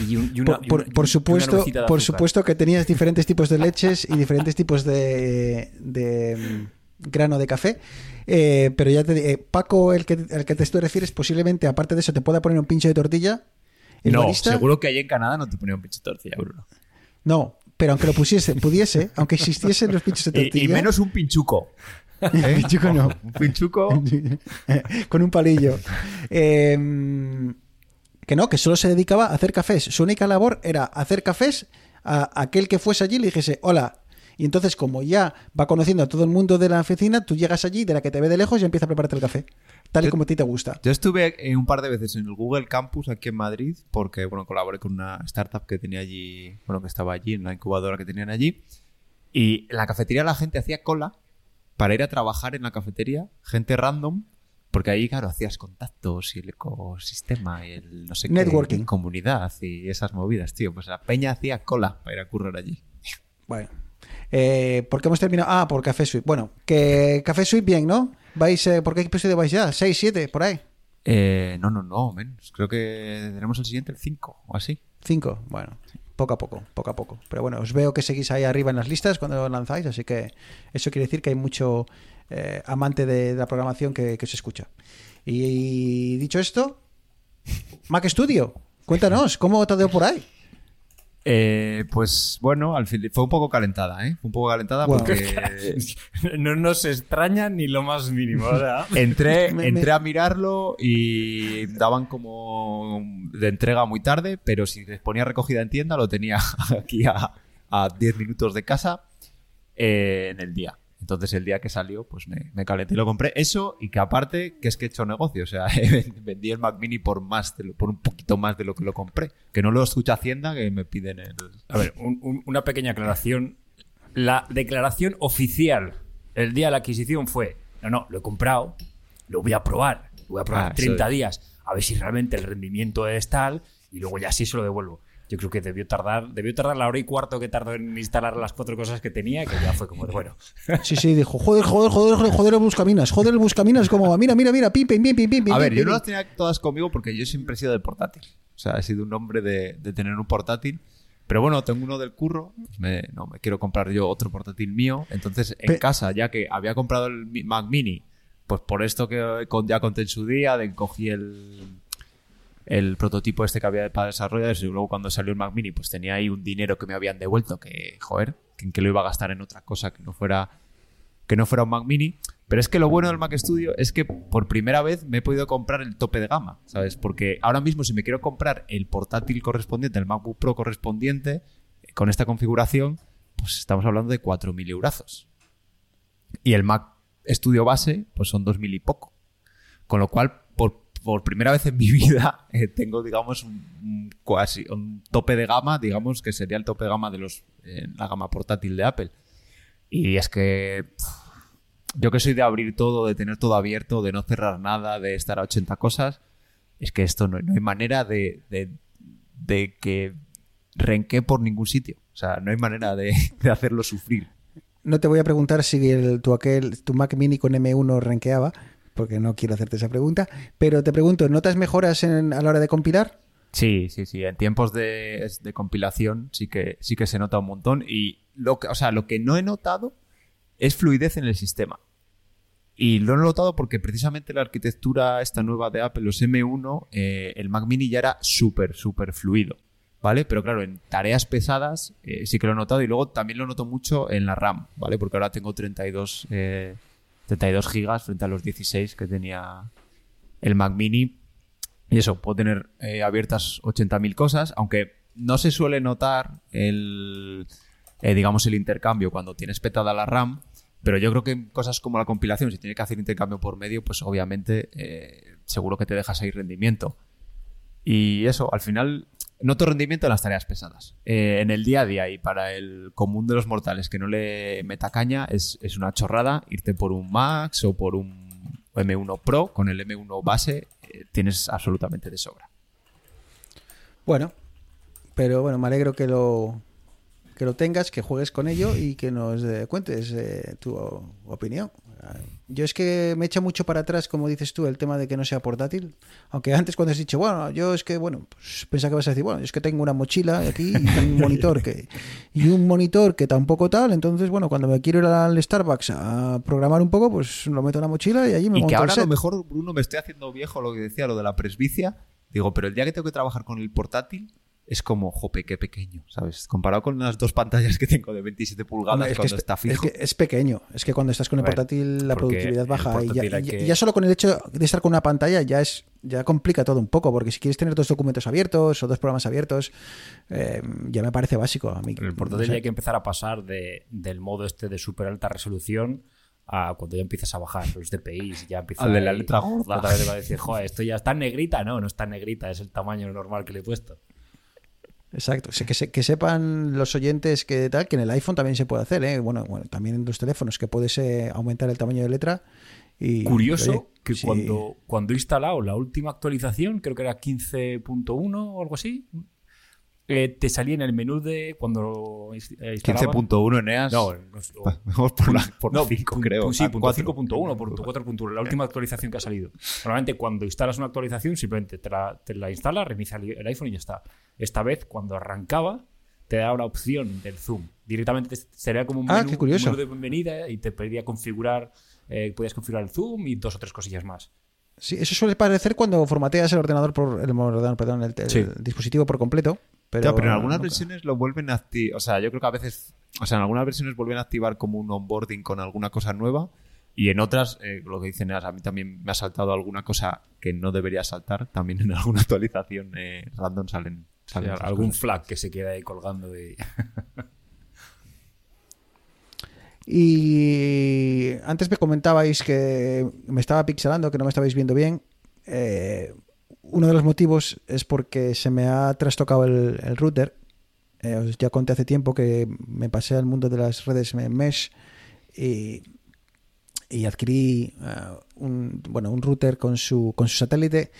Y, un- y una, Por, y una- por supuesto, por supuesto que tenías diferentes tipos de leches y diferentes tipos de, de, grano de café. Eh, pero ya te eh, Paco, el que, el que te tú refieres, posiblemente, aparte de eso, te pueda poner un pincho de tortilla. El no, barista, seguro que ahí en Canadá no te ponía un pinche tortilla, Bruno. No, pero aunque lo pusiese, pudiese, aunque existiesen los pinchos de Y, tortilla. y menos un pinchuco. ¿eh? Pinchuco no. Un pinchuco. con un palillo. Eh, que no, que solo se dedicaba a hacer cafés. Su única labor era hacer cafés a aquel que fuese allí y le dijese, hola. Y entonces, como ya va conociendo a todo el mundo de la oficina, tú llegas allí, de la que te ve de lejos, y empieza a prepararte el café. Tal y Yo- como a ti te gusta. Yo estuve eh, un par de veces en el Google Campus aquí en Madrid porque, bueno, colaboré con una startup que tenía allí, bueno, que estaba allí, en la incubadora que tenían allí. Y en la cafetería la gente hacía cola para ir a trabajar en la cafetería, gente random, porque ahí, claro, hacías contactos y el ecosistema y el no sé qué, Networking. comunidad y esas movidas, tío. Pues la peña hacía cola para ir a currar allí. Bueno. Eh, ¿Por qué hemos terminado? Ah, por Café Suite. Bueno, que Café Suite bien, ¿no? ¿Vais, eh, ¿Por qué episodio vais ya? ¿6, 7, por ahí? Eh, no, no, no, menos. Creo que tenemos el siguiente el 5 o así. 5, bueno. poco a poco, poco a poco. Pero bueno, os veo que seguís ahí arriba en las listas cuando lanzáis, así que eso quiere decir que hay mucho eh, amante de, de la programación que, que os escucha. Y, dicho esto, Mac Studio, cuéntanos, ¿cómo te ha por ahí? Eh, pues bueno, al fin fue un poco calentada, ¿eh? Fue un poco calentada Bueno. porque No nos extraña ni lo más mínimo. ¿verdad? entré, entré a mirarlo y daban como de entrega muy tarde, pero si les ponía recogida en tienda lo tenía aquí a, a 10 minutos de casa eh, en el día. Entonces el día que salió, pues me, me calenté y lo compré. Eso y que aparte, que es que he hecho negocio. O sea, vendí el Mac Mini por más, de lo- por un poquito más de lo que lo compré. Que no lo escucha Hacienda, que me piden el... A ver, un- un- una pequeña aclaración. La declaración oficial el día de la adquisición fue: no, no, lo he comprado, lo voy a probar, lo voy a probar Ah, eso 30 es. días, a ver si realmente el rendimiento es tal, y luego ya sí se lo devuelvo. Yo creo que debió tardar, debió tardar la hora y cuarto que tardó en instalar las cuatro cosas que tenía, que ya fue como de, bueno. Sí, sí, dijo, joder, joder, joder, joder, joder el buscaminas, joder el buscaminas, como mira, mira, mira, pim, pim, pim, pim, pim, A pim, ver, pim, yo no pim. las tenía todas conmigo porque yo siempre he sido de portátil. O sea, he sido un hombre de, de tener un portátil. Pero bueno, tengo uno del curro. me, no, me quiero comprar yo otro portátil mío. Entonces, en Pe- casa, ya que había comprado el Mac Mini, pues por esto que con- ya conté en su día, de cogí el, el prototipo este que había para desarrollar. Y luego cuando salió el Mac Mini, pues tenía ahí un dinero que me habían devuelto. Que, joder, que, lo iba a gastar en otra cosa que no fuera que no fuera un Mac Mini. Pero es que lo bueno del Mac Studio es que por primera vez me he podido comprar el tope de gama, ¿sabes? Porque ahora mismo si me quiero comprar el portátil correspondiente, el MacBook Pro correspondiente, eh, con esta configuración, pues estamos hablando de 4.000 eurazos. Y el Mac Studio base, pues son 2.000 y poco. Con lo cual, por, por primera vez en mi vida, eh, tengo, digamos, un, un casi un tope de gama, digamos, que sería el tope de gama de los, eh, la gama portátil de Apple. Y es que yo que soy de abrir todo, de tener todo abierto, de no cerrar nada, de estar a 80 cosas, es que esto no, no hay manera de, de, de que renque por ningún sitio. O sea, no hay manera de, de hacerlo sufrir. No te voy a preguntar si el, tu, aquel, tu Mac Mini con M1 rankeaba, porque no quiero hacerte esa pregunta, pero te pregunto, ¿notas mejoras a la hora de compilar? Sí, sí, sí. En tiempos de, de compilación sí que, sí que se nota un montón. Y lo que, o sea, lo que no he notado es fluidez en el sistema. Y lo he notado porque precisamente la arquitectura esta nueva de Apple, los M1, eh, el Mac Mini ya era súper, súper fluido. ¿Vale? Pero claro, en tareas pesadas eh, sí que lo he notado. Y luego también lo noto mucho en la RAM, ¿vale? Porque ahora tengo 32, eh, 32 gigas frente a los 16 que tenía el Mac Mini. Y eso, puedo tener eh, abiertas 80.000 cosas, aunque no se suele notar el, eh, digamos, el intercambio cuando tienes petada la RAM, pero yo creo que cosas como la compilación, si tienes que hacer intercambio por medio, pues obviamente eh, seguro que te dejas ahí rendimiento. Y eso, al final, noto rendimiento en las tareas pesadas. Eh, en el día a día y para el común de los mortales que no le meta caña, es, es una chorrada irte por un Max o por un M1 Pro. Con el M1 base eh, tienes absolutamente de sobra. Bueno, pero bueno, me alegro que lo que lo tengas, que juegues con ello y que nos eh, cuentes eh, tu opinión. Yo es que me echa mucho para atrás, como dices tú, el tema de que no sea portátil. Aunque antes cuando has dicho, bueno, yo es que, bueno, pues pensaba que vas a decir, bueno, es que tengo una mochila aquí y un monitor que y un monitor que tampoco tal, entonces, bueno, cuando me quiero ir al Starbucks a programar un poco, pues lo meto en la mochila y allí me Y monto que el ahora a lo mejor, Bruno, me estoy haciendo viejo lo que decía, lo de la presbicia. Digo, pero el día que tengo que trabajar con el portátil es como, jope, qué pequeño, ¿sabes? Comparado con las dos pantallas que tengo de 27 pulgadas Hombre, es, cuando es, está es fijo. que es pequeño. Es que cuando estás con el ver, portátil la productividad baja y ya, portátil hay y ya- que- ya solo con el hecho de estar con una pantalla ya es ya complica todo un poco porque si quieres tener dos documentos abiertos o dos programas abiertos eh, ya me parece básico a mí. En el no portátil sé. ya hay que empezar a pasar de, del modo este de súper alta resolución a cuando ya empiezas a bajar los DPIs, ya empieza Al de la letra gorda. Otra vez te va a decir, joder, esto ya está negrita. No, no está negrita, es el tamaño normal que le he puesto. Exacto, O sea, que, se- que sepan los oyentes que tal, que en el iPhone también se puede hacer, ¿eh? bueno, bueno, también en los teléfonos, que puedes eh, aumentar el tamaño de letra. Y, Curioso oye, que sí. cuando, cuando he instalado la última actualización, creo que era 15.1 o algo así, eh, te salía en el menú de cuando ins- eh, instalaba- 15.1 Eneas. No, no Vamos por, la, por no, 5, pu- creo. Sí, Ah, punto cuatro. 5.1, por punto 4.1, la última actualización que ha salido. Normalmente cuando instalas una actualización simplemente te la, te la instala, reinicia el iPhone y ya está. Esta vez cuando arrancaba te da una opción del zoom. Directamente te- sería como un Ah, menú, un menú de bienvenida y te pedía configurar, eh, podías configurar el zoom y dos o tres cosillas más. Sí, eso suele parecer cuando formateas el ordenador por el ordenador, perdón, el, el Sí. dispositivo por completo. Pero, Claro, pero en algunas nunca. versiones lo vuelven a activar. O sea, yo creo que a veces. O sea, en algunas versiones vuelven a activar como un onboarding con alguna cosa nueva. Y en otras, eh, lo que dicen es, a mí también me ha saltado alguna cosa que no debería saltar. También en alguna actualización eh, random salen. Algún cosas. flag que se queda ahí colgando y... Y antes me comentabais que me estaba pixelando, que no me estabais viendo bien. Eh, uno de los motivos es porque se me ha trastocado el, router. Eh, os ya conté hace tiempo que me pasé al mundo de las redes mesh y, y adquirí eh, un, bueno, un router con su, con su satélite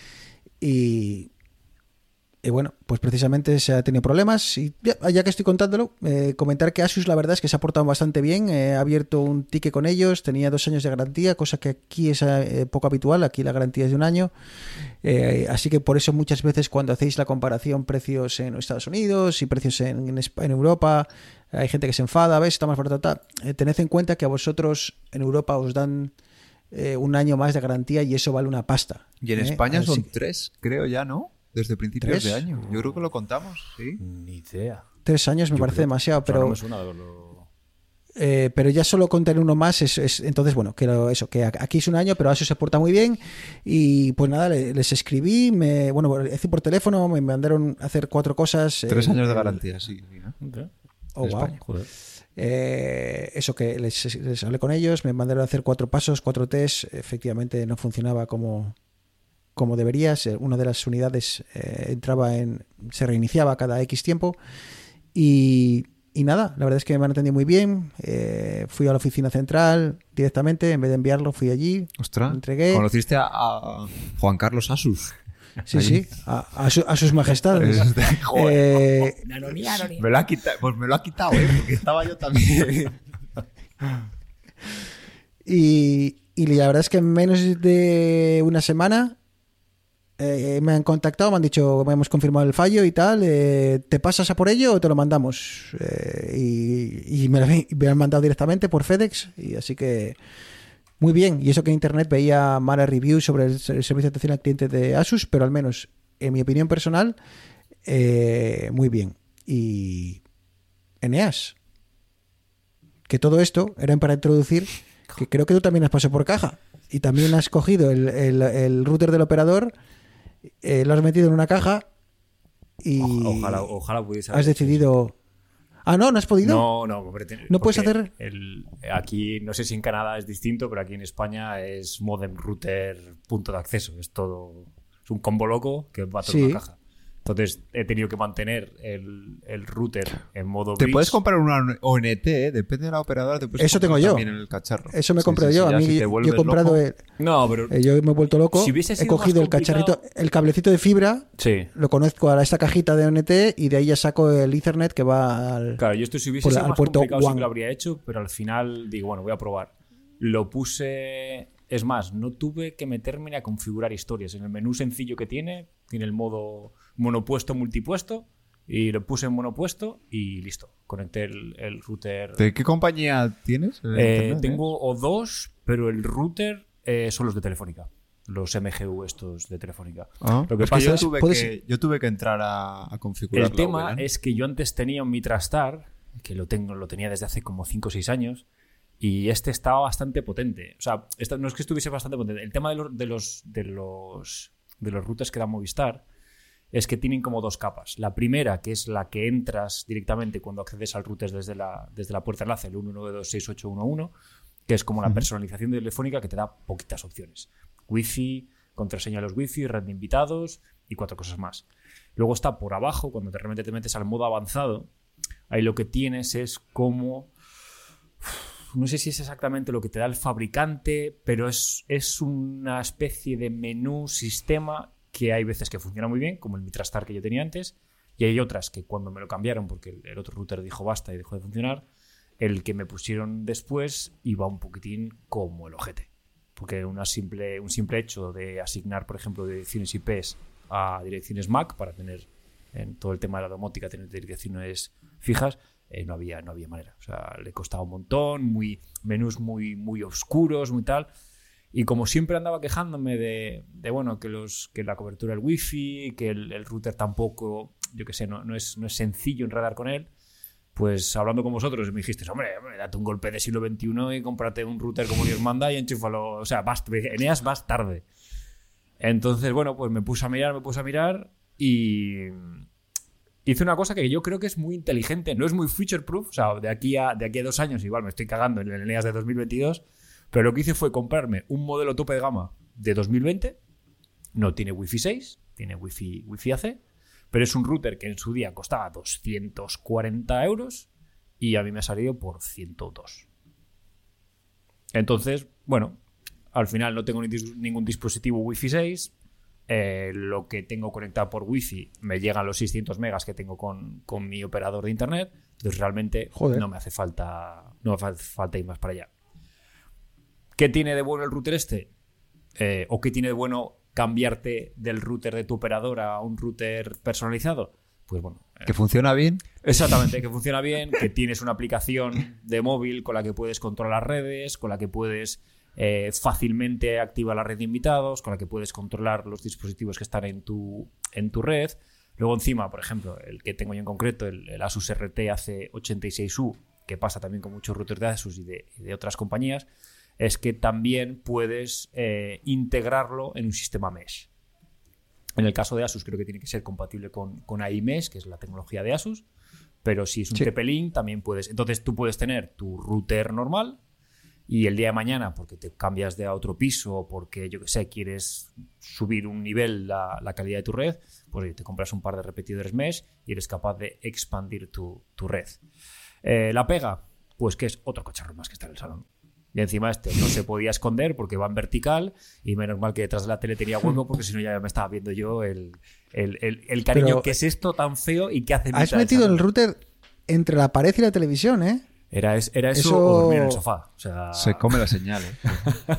y, y bueno, pues precisamente se ha tenido problemas y ya, ya que estoy contándolo, eh, comentar que Asus la verdad es que se ha portado bastante bien, eh, ha abierto un ticket con ellos, tenía dos años de garantía, cosa que aquí es eh, poco habitual, aquí la garantía es de un año, Eh, así que por eso muchas veces cuando hacéis la comparación precios en Estados Unidos y precios en, en, Europa, hay gente que se enfada, ¿ves? Está más. Eh, tened en cuenta que a vosotros en Europa os dan eh, un año más de garantía y eso vale una pasta. Y en ¿eh? España son tres, creo ya, ¿no? Desde principios ¿Tres? de año. Yo creo que lo contamos, sí. Ni idea. Tres años me Yo parece creo- demasiado, o sea, pero... no me suena de lo- Eh, pero ya solo con tener uno más es, es- entonces bueno que lo- eso que a- aquí es un año pero Asus se porta muy bien y pues nada le- les escribí me bueno hice por teléfono me mandaron a hacer cuatro cosas Tres eh, años de garantía, sí. sí, ¿no? oh, wow. España. Joder. Eh, eso que les, les hablé con ellos me mandaron a hacer cuatro pasos cuatro test efectivamente no funcionaba como como debería ser. una de las unidades eh, entraba en se reiniciaba cada x tiempo y, y nada, la verdad es que me han atendido muy bien. Eh, fui a la oficina central directamente, en vez de enviarlo, fui allí. Ostras, Entregué. conociste a, a Juan Carlos Asus. Sí, Allí. sí, a, a su- a sus majestades. Eh, Me lo ha quitado, pues me lo ha quitado, ¿eh? Porque estaba yo también. y, y la verdad es que en menos de una semana eh, me han contactado, me han dicho, hemos confirmado el fallo y tal, eh, ¿te pasas a por ello o te lo mandamos? Eh, y me, lo, han mandado directamente por FedEx, y así que muy bien. Y eso que en internet veía malas reviews sobre el, ser- el servicio de atención al cliente de Asus, pero al menos en mi opinión personal, muy bien. Y Eneas, que todo esto era para introducir que creo que tú también has pasado por caja y también has cogido el router del operador, eh, lo has metido en una caja y Ojalá, ojalá pudiese has haber hecho decidido... Ah, no, no has podido. No, no, hombre, te- ¿No puedes porque hacer- el- aquí, no sé si en Canadá es distinto, pero aquí en España es modem router punto de acceso. Es todo. Es un combo loco que va toda Sí. una caja. Entonces he tenido que mantener el, el router en modo. Te bridge. puedes comprar una ONT, ¿eh? depende de la operadora. Te puedes Eso tengo yo. También en el cacharro. Eso me Sí, compré sí, yo. sí, a mí si yo he comprado loco. el- No, pero. eh, yo me he vuelto loco. Si hubiese he cogido más el cacharrito, el cablecito de fibra, Sí. lo conozco a esta cajita de ONT y de ahí ya saco el Ethernet que va al. Claro, yo esto si hubiese sido al más puerto complicado lo habría hecho, pero al final digo, bueno, voy a probar. Lo puse... Es más, no tuve que meterme ni a configurar historias. En el menú sencillo que tiene, tiene el modo monopuesto, multipuesto, y lo puse en monopuesto y listo. Conecté el, el router. ¿De qué compañía tienes? en Eh, internet, tengo o dos, pero el router eh, son los de Telefónica. Los MGU estos de Telefónica. Ah, Lo que es pasa yo es- tuve, puedes- que, yo tuve que entrar a, a configurar El tema VLAN. es que yo antes tenía un Mitrastar, que lo tengo, lo tenía desde hace como 5 o 6 años, y este estaba bastante potente. O sea, esta- no es que estuviese bastante potente. El tema de los, de los, de los, de los routers que da Movistar es que tienen como dos capas. La primera, que es la que entras directamente cuando accedes al router desde la, desde la puerta enlace, el 1926811, que es como la personalización telefónica que te da poquitas opciones. Wi-Fi, contraseña de los Wi-Fi, red de invitados y cuatro cosas más. Luego está por abajo, cuando te realmente te metes al modo avanzado, ahí lo que tienes es como... No sé si es exactamente lo que te da el fabricante, pero es, es una especie de menú sistema que hay veces que funciona muy bien, como el Mitrastar que yo tenía antes, y hay otras que cuando me lo cambiaron, porque el, otro router dijo basta y dejó de funcionar, el que me pusieron después iba un poquitín como el ojete. Porque una simple, un simple hecho de asignar, por ejemplo, direcciones IPs a direcciones MAC para tener en todo el tema de la domótica, tener direcciones fijas, eh, no, había, no había manera. O sea, le costaba un montón, muy, menús muy, muy oscuros, muy tal. Y como siempre andaba quejándome de, de, bueno, que, los, que la cobertura del wifi, que el, router tampoco, yo qué sé, no, no, es, no es sencillo enredar con él, pues hablando con vosotros me dijiste, hombre, hombre, date un golpe de siglo XXI y cómprate un router como Dios manda y enchúfalo. O sea, vas, Eneas vas tarde. Entonces, bueno, pues me puse a mirar, me puse a mirar y hice una cosa que yo creo que es muy inteligente. No es muy future proof, o sea, de aquí a, de aquí a dos años igual me estoy cagando en el Eneas de 2022, pero lo que hice fue comprarme un modelo tope de gama de 2020. No tiene Wi-Fi 6, tiene Wi-Fi, Wi-Fi AC, pero es un router que en su día costaba 240 euros y a mí me ha salido por 102. Entonces, bueno, al final no tengo ningún dispositivo Wi-Fi 6. Eh, lo que tengo conectado por Wi-Fi me llegan los 600 megas que tengo con, con mi operador de internet. Entonces realmente Joder. no me hace falta no me hace falta ir más para allá. ¿Qué tiene de bueno el router este? Eh, ¿O qué tiene de bueno cambiarte del router de tu operador a un router personalizado? Pues bueno, eh, ¿Que funciona bien? Exactamente, que funciona bien, que tienes una aplicación de móvil con la que puedes controlar redes, con la que puedes eh, fácilmente activar la red de invitados, con la que puedes controlar los dispositivos que están en tu, en tu red. Luego encima, por ejemplo, el que tengo yo en concreto, el, el Asus RT AC86U, que pasa también con muchos routers de Asus y de, y de otras compañías, es que también puedes eh, integrarlo en un sistema mesh. En el caso de Asus creo que tiene que ser compatible con, con AIMesh, que es la tecnología de Asus, pero si es un Sí. TP-Link también puedes. Entonces tú puedes tener tu router normal y el día de mañana, porque te cambias de a otro piso o porque, yo que sé, quieres subir un nivel la, la calidad de tu red, pues te compras un par de repetidores mesh y eres capaz de expandir tu, tu red. Eh, la pega, pues que es otro cacharro más que está en el salón. Y encima este no se podía esconder porque va en vertical y menos mal que detrás de la tele tenía hueco porque si no ya me estaba viendo yo el, el, el- el cariño Pero- que es esto tan feo y que hace Has metido el router entre la pared y la televisión, ¿eh? Era, es- era eso, Eso- o dormir en el sofá. O sea, Se come la señal, ¿eh?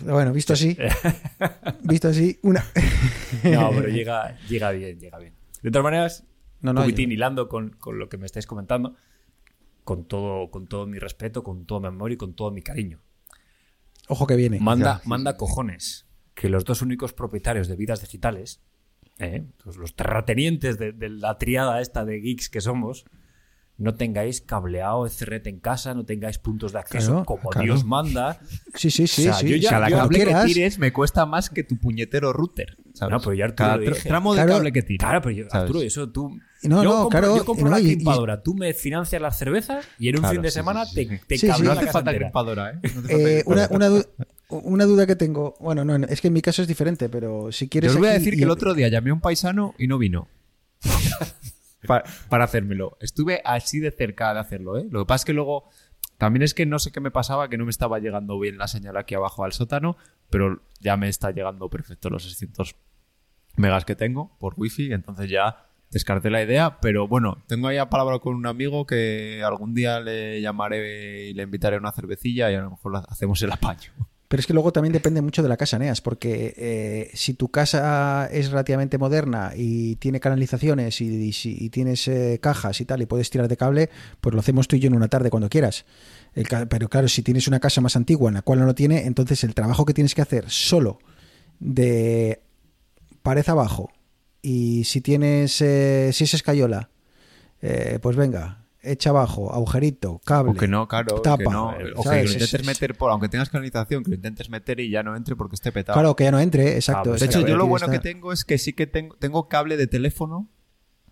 Bueno, visto así. visto así, una. No, pero llega, llega bien, llega bien. De todas maneras, No, un no, poquitín yo- hilando con, con lo que me estáis comentando, con todo, con todo mi respeto, con todo mi amor y con todo mi cariño. Ojo que viene. Manda, manda cojones que los dos únicos propietarios de vidas digitales, ¿eh? los terratenientes de, de la triada esta de geeks que somos, no tengáis cableado Ethernet en casa, no tengáis puntos de acceso Claro, como claro. Dios manda. Sí, sí, sí. O sea, sí. yo ya- Cada yo- cable que tires me cuesta más que tu puñetero router. ¿sabes? No, pero yo Arturo Cada lo tra- dije. tramo de Claro, cable que tires. Claro, pero yo. Arturo, eso tú. No, yo no, compro, claro, yo compro no, la y- y- crimpadora, tú me financias las cervezas y en un Claro, fin de sí, semana sí, te, sí. te sí. No la hace falta entera. crimpadora, ¿eh? No Eh, una, una, du- una duda que tengo. Bueno, no, es que en mi caso es diferente, pero si Yo quieres. os voy a decir y- que el otro día llamé a un paisano y no vino. Pa- para hacérmelo. Estuve así de cerca de hacerlo, ¿eh? Lo que pasa es que luego. También es que no sé qué me pasaba, que no me estaba llegando bien la señal aquí abajo al sótano, pero ya me está llegando perfecto los 600 megas que tengo por wifi, entonces ya descarté la idea, pero bueno, tengo ahí a palabra con un amigo que algún día le llamaré y le invitaré a una cervecilla y a lo mejor hacemos el apaño. Pero es que luego también depende mucho de la casa, Neas, porque eh, si tu casa es relativamente moderna y tiene canalizaciones y, tienes eh, cajas y tal y puedes tirar de cable, pues lo hacemos tú y yo en una tarde cuando quieras. Pero claro, si tienes una casa más antigua en la cual no lo tiene, entonces el trabajo que tienes que hacer solo de pared abajo y si tienes, eh, si es escayola, eh, pues venga, echa abajo, agujerito, cable. O que no, claro, tapa, que no. O que ¿sabes? lo intentes Es- es- meter por, aunque tengas canalización, que lo intentes meter y ya no entre porque esté petado. Claro, que ya no entre, exacto. pues de hecho, yo lo bueno está. que tengo es que sí que tengo, tengo cable de teléfono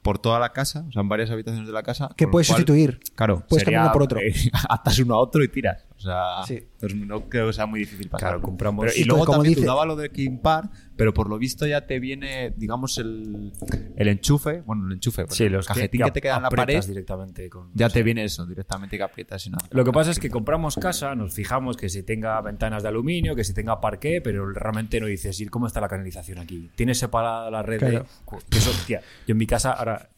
por toda la casa, o sea, en varias habitaciones de la casa. Que puedes cual, sustituir. Claro, Puedes cambiarlo por otro. eh, atas uno a otro y tiras. O sea, Sí. entonces no creo que sea muy difícil pasar. Claro, compramos- Pero- Y luego como también dice- dudaba lo de Kimpar, pero por lo visto ya te viene, digamos, el, el enchufe. Bueno, el enchufe, pues, Sí, el los cajetín que, te queda en la pared. directamente con- Ya te viene eso, directamente que aprietas y. Lo que pasa es que compramos casa, nos fijamos que si tenga ventanas de aluminio, que si tenga parqué, pero realmente no dices, ¿y cómo está la canalización aquí? ¿Tienes separada la red Claro. de...? Eso, tía, yo en mi casa, ahora,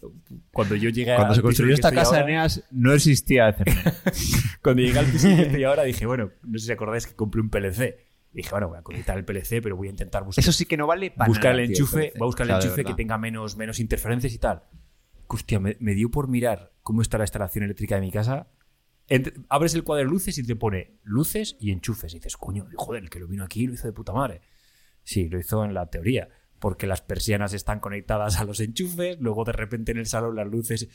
cuando yo llegué Cuando se construyó el esta casa de ahora- Eneas no existía. Cuando llegué al piso el que estoy ahora, dije, bueno, no sé si acordáis que compré un PLC. Y dije, bueno, voy a conectar el PLC, pero voy a intentar buscar, Eso sí que no vale para buscar nada, el tío, enchufe, voy a buscar el O sea, de enchufe que tenga menos, menos interferencias y tal. que, hostia, me, me dio por mirar cómo está la instalación eléctrica de mi casa. Entre- abres el cuadro de luces y te pone luces y enchufes. Y dices, coño, joder, el que lo vino aquí lo hizo de puta madre. Sí, lo hizo en la teoría. Porque las persianas están conectadas a los enchufes, luego de repente en el salón las luces.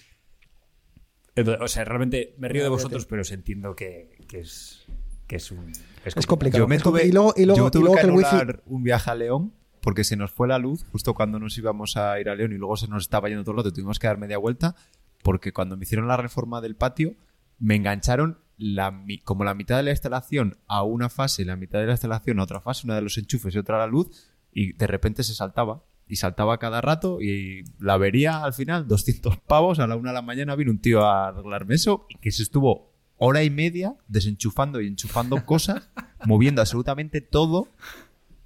Entonces, o sea, realmente me río de vosotros, pero os entiendo que, que es, que es un. Es complicado. Yo me tuve, y luego, y luego- yo y tuve luego que que el wifi- anular un viaje a León porque se nos fue la luz justo cuando nos íbamos a ir a León y luego se nos estaba yendo todo el rato. Tuvimos que dar media vuelta porque cuando me hicieron la reforma del patio me engancharon la, como la mitad de la instalación a una fase, la mitad de la instalación a otra fase, una de los enchufes y otra a la luz y de repente se saltaba. Y saltaba cada rato y la vería al final, 200 pavos, a la una de la mañana vino un tío a arreglarme eso y que se estuvo hora y media desenchufando y enchufando cosas, moviendo absolutamente todo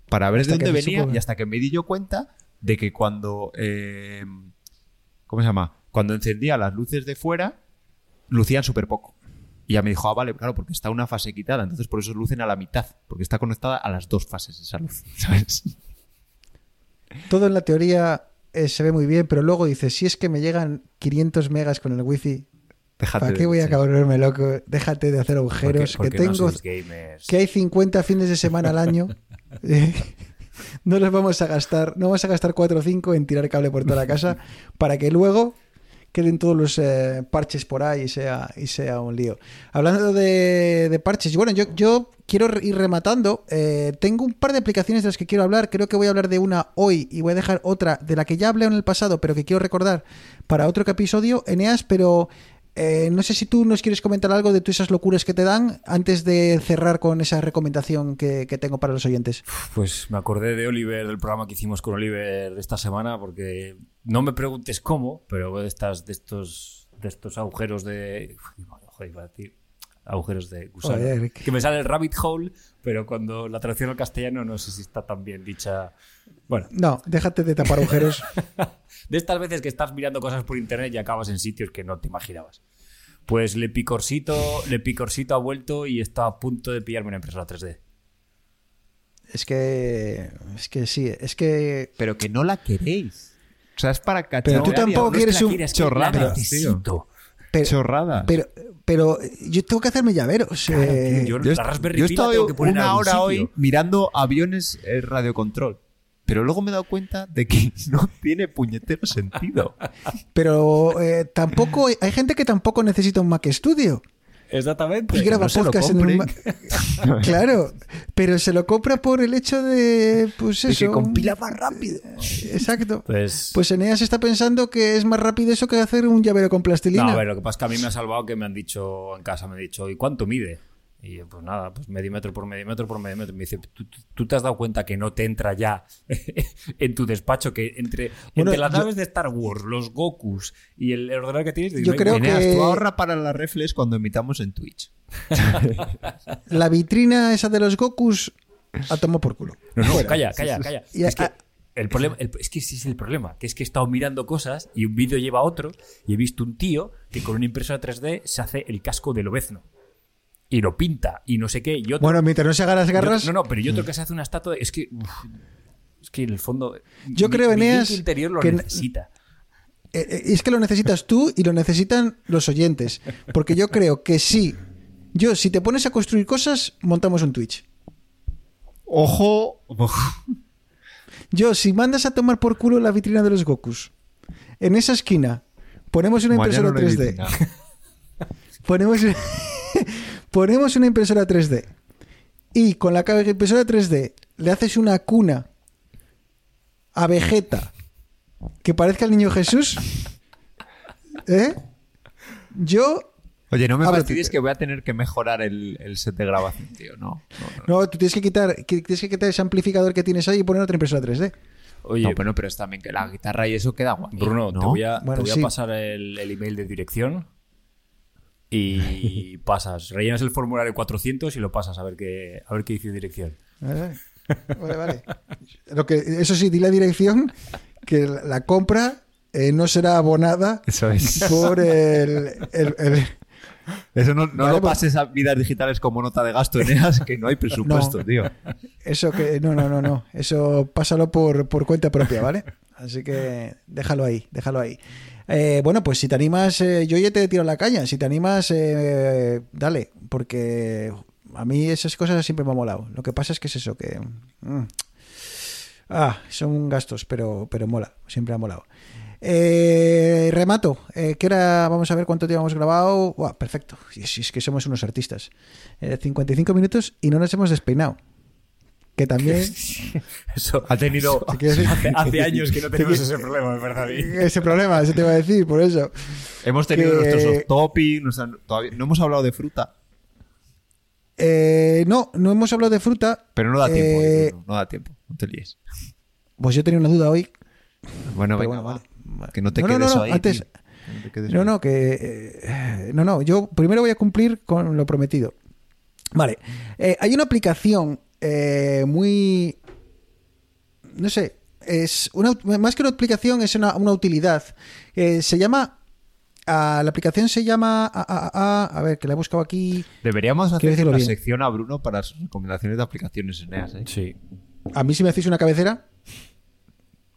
para ver Hasta de dónde venía supo- y hasta que me di yo cuenta de que cuando eh, ¿cómo se llama? Cuando encendía las luces de fuera lucían súper poco. Y ya me dijo, ah, vale, claro, porque está una fase quitada, entonces por eso lucen a la mitad, porque está conectada a las dos fases esa luz, ¿sabes? Todo en la teoría eh, se ve muy bien, pero luego dices, si es que me llegan 500 megas con el wifi, Déjate ¿para qué voy a sí. cabrearme loco? Déjate de hacer agujeros, porque que tengo... gamers. que hay 50 fines de semana al año. Eh, no los vamos a gastar, no vamos a gastar 4 o 5 en tirar cable por toda la casa para que luego queden todos los eh, parches por ahí y sea, y sea un lío. Hablando de, de parches, bueno, yo, yo quiero ir rematando. Eh, tengo un par de aplicaciones de las que quiero hablar. Creo que voy a hablar de una hoy y voy a dejar otra de la que ya hablé en el pasado, pero que quiero recordar para otro episodio, Eneas, pero eh, no sé si tú nos quieres comentar algo de todas esas locuras que te dan antes de cerrar con esa recomendación que, que tengo para los oyentes. Pues me acordé de Oliver, del programa que hicimos con Oliver esta semana, porque no me preguntes cómo, pero de estas, de estos, de estos agujeros de, joder, iba a agujeros de gusano, que me sale el rabbit hole, pero cuando la traducción al castellano no sé si está tan bien dicha. Bueno, No, déjate de tapar agujeros. de estas veces que estás mirando cosas por internet y acabas en sitios que no te imaginabas. Pues Le Picorcito, Le Picorcito ha vuelto y está a punto de pillarme una impresora 3D. es que. Es que sí, es que. Pero que no la queréis. O sea, es para cachar. Pero tú tampoco quieres un- quiera, Pero, Chorradas. pero, pero yo tengo que hacerme llaveros. eh, Yo, Yo, la Raspberry yo he estado tengo que poner en una hora sitio. hoy mirando aviones eh, radiocontrol. Pero luego me he dado cuenta de que no tiene puñetero sentido. pero eh, tampoco. Hay gente que tampoco necesita un Mac Studio. Exactamente. Y graba no podcast en un Claro, pero se lo compra por el hecho de. Pues De eso. que compila más rápido. Exacto. Pues, Pues Eneas está pensando que es más rápido eso que hacer un llavero con plastilina. no, a ver, lo que pasa es que a mí me ha salvado que me han dicho en casa, me han dicho, ¿y cuánto mide? Y yo, pues nada, pues medio metro por medio metro por medio metro. Me dice, ¿tú, tú- te has dado cuenta que no te entra ya en tu despacho? Que entre, Bueno, entre las yo- naves de Star Wars, los Gokus y el ordenador que tienes... Yo creo que- tú ahorra para las reflex cuando emitamos en Twitch. La vitrina esa de los Gokus a tomar por culo. No, no, Fuera. calla, calla, calla. Y es que el problema, el- es que ese es el problema, que es que he estado mirando cosas y un vídeo lleva a otro y he visto un tío que con una impresora 3D se hace el casco del obezno y lo pinta y no sé qué y otro, Bueno, mientras no se hagan las garras. otro- no, no, pero y otro que se hace una estatua, de- es que uf, es que en el fondo Yo mi- creo, Eneas, interior lo que- necesita. Eh, eh, Es que lo necesitas tú y lo necesitan los oyentes. Porque yo creo que sí. Yo, si te pones a construir cosas, montamos un Twitch. Ojo. Yo, si mandas a tomar por culo la vitrina de los Gokus, en esa esquina ponemos una impresora Mañana no hay 3D. vitrina. Ponemos, ponemos una impresora 3D. Y con la impresora 3D le haces una cuna a Vegeta que parezca el niño Jesús. ¿Eh? Yo. Oye, no me fastidies que voy a tener que mejorar el, el set de grabación, tío. No, no, no. No, tú tienes que quitar, que- tienes que quitar ese amplificador que tienes ahí y poner otra impresora 3D. Oye, No, pero, pero es también que la guitarra y eso queda guay. Bruno, ¿no? te voy a, te voy a sí. pasar el, el email de dirección y pasas, rellenas el formulario 400 y lo pasas a ver qué, a ver qué dice dirección. Vale, vale. vale. Lo que, eso sí, di la dirección que la compra eh, no será abonada Eso es. por el, el- el- Eso no, no Vale, lo pues- pases a vidas digitales como nota de gasto, Eneas, que no hay presupuesto, No. tío. Eso que. No, no, no, no. Eso pásalo por, por cuenta propia, ¿vale? Así que déjalo ahí, déjalo ahí. Eh, bueno, pues si te animas, eh, yo ya te tiro la caña. Si te animas, eh, dale, porque a mí esas cosas siempre me han molado. Lo que pasa es que es eso, que... mm, ah, son gastos, pero, pero mola, siempre ha molado. Eh, remato, eh, ¿qué hora? Vamos a ver cuánto tiempo hemos grabado. Buah, perfecto, si es que somos unos artistas. Eh, 55 minutos y no nos hemos despeinado. Que también... Eso Ha tenido. Hace, hace años que no tenemos ese problema, es verdad. David. Ese problema, eso te iba a decir, por eso. Hemos tenido Que- nuestros nuestra- todavía, no hemos hablado de fruta, Eh, no, no hemos hablado de fruta. pero no da tiempo. Eh, no da tiempo, no te líes. Pues yo tenía una duda hoy. Bueno, venga, bueno, va. vale, vale. Que no te No, no, quedes no, ahí. antes- tío. No No, no, que. eh, no, no, yo primero voy a cumplir con lo prometido. Vale. Eh, hay una aplicación eh, muy. No sé. Es una, más que una aplicación, es una, una utilidad. Eh, se llama. ah, la aplicación se llama. ah, ah, ah, a ver, que la he buscado aquí. Deberíamos hacer una bien. sección a Bruno para sus recomendaciones de aplicaciones Eneas, ¿eh? Sí. A mí, si me hacéis una cabecera.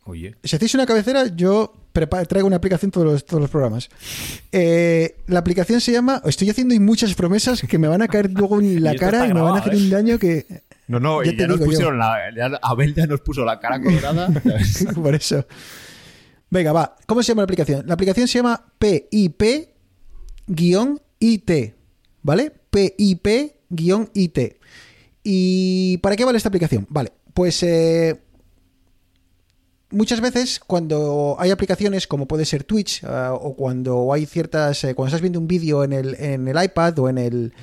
Oye. Si hacéis una cabecera, yo traigo una aplicación todos los, todos los programas. Eh, la aplicación se llama. Estoy haciendo muchas promesas que me van a caer luego en la Y cara y me van a hacer un daño que. No, no, Ya y te ya nos pusieron la. ya- Abel ya nos puso la cara colorada. Por eso. Venga, va. ¿Cómo se llama la aplicación? La aplicación se llama PIP-IT. ¿Vale? PIP-IT. ¿Y para qué vale esta aplicación? Vale, pues eh, muchas veces cuando hay aplicaciones como puede ser Twitch ah, o cuando hay ciertas, eh, cuando estás viendo un vídeo en el, en el iPad o en el,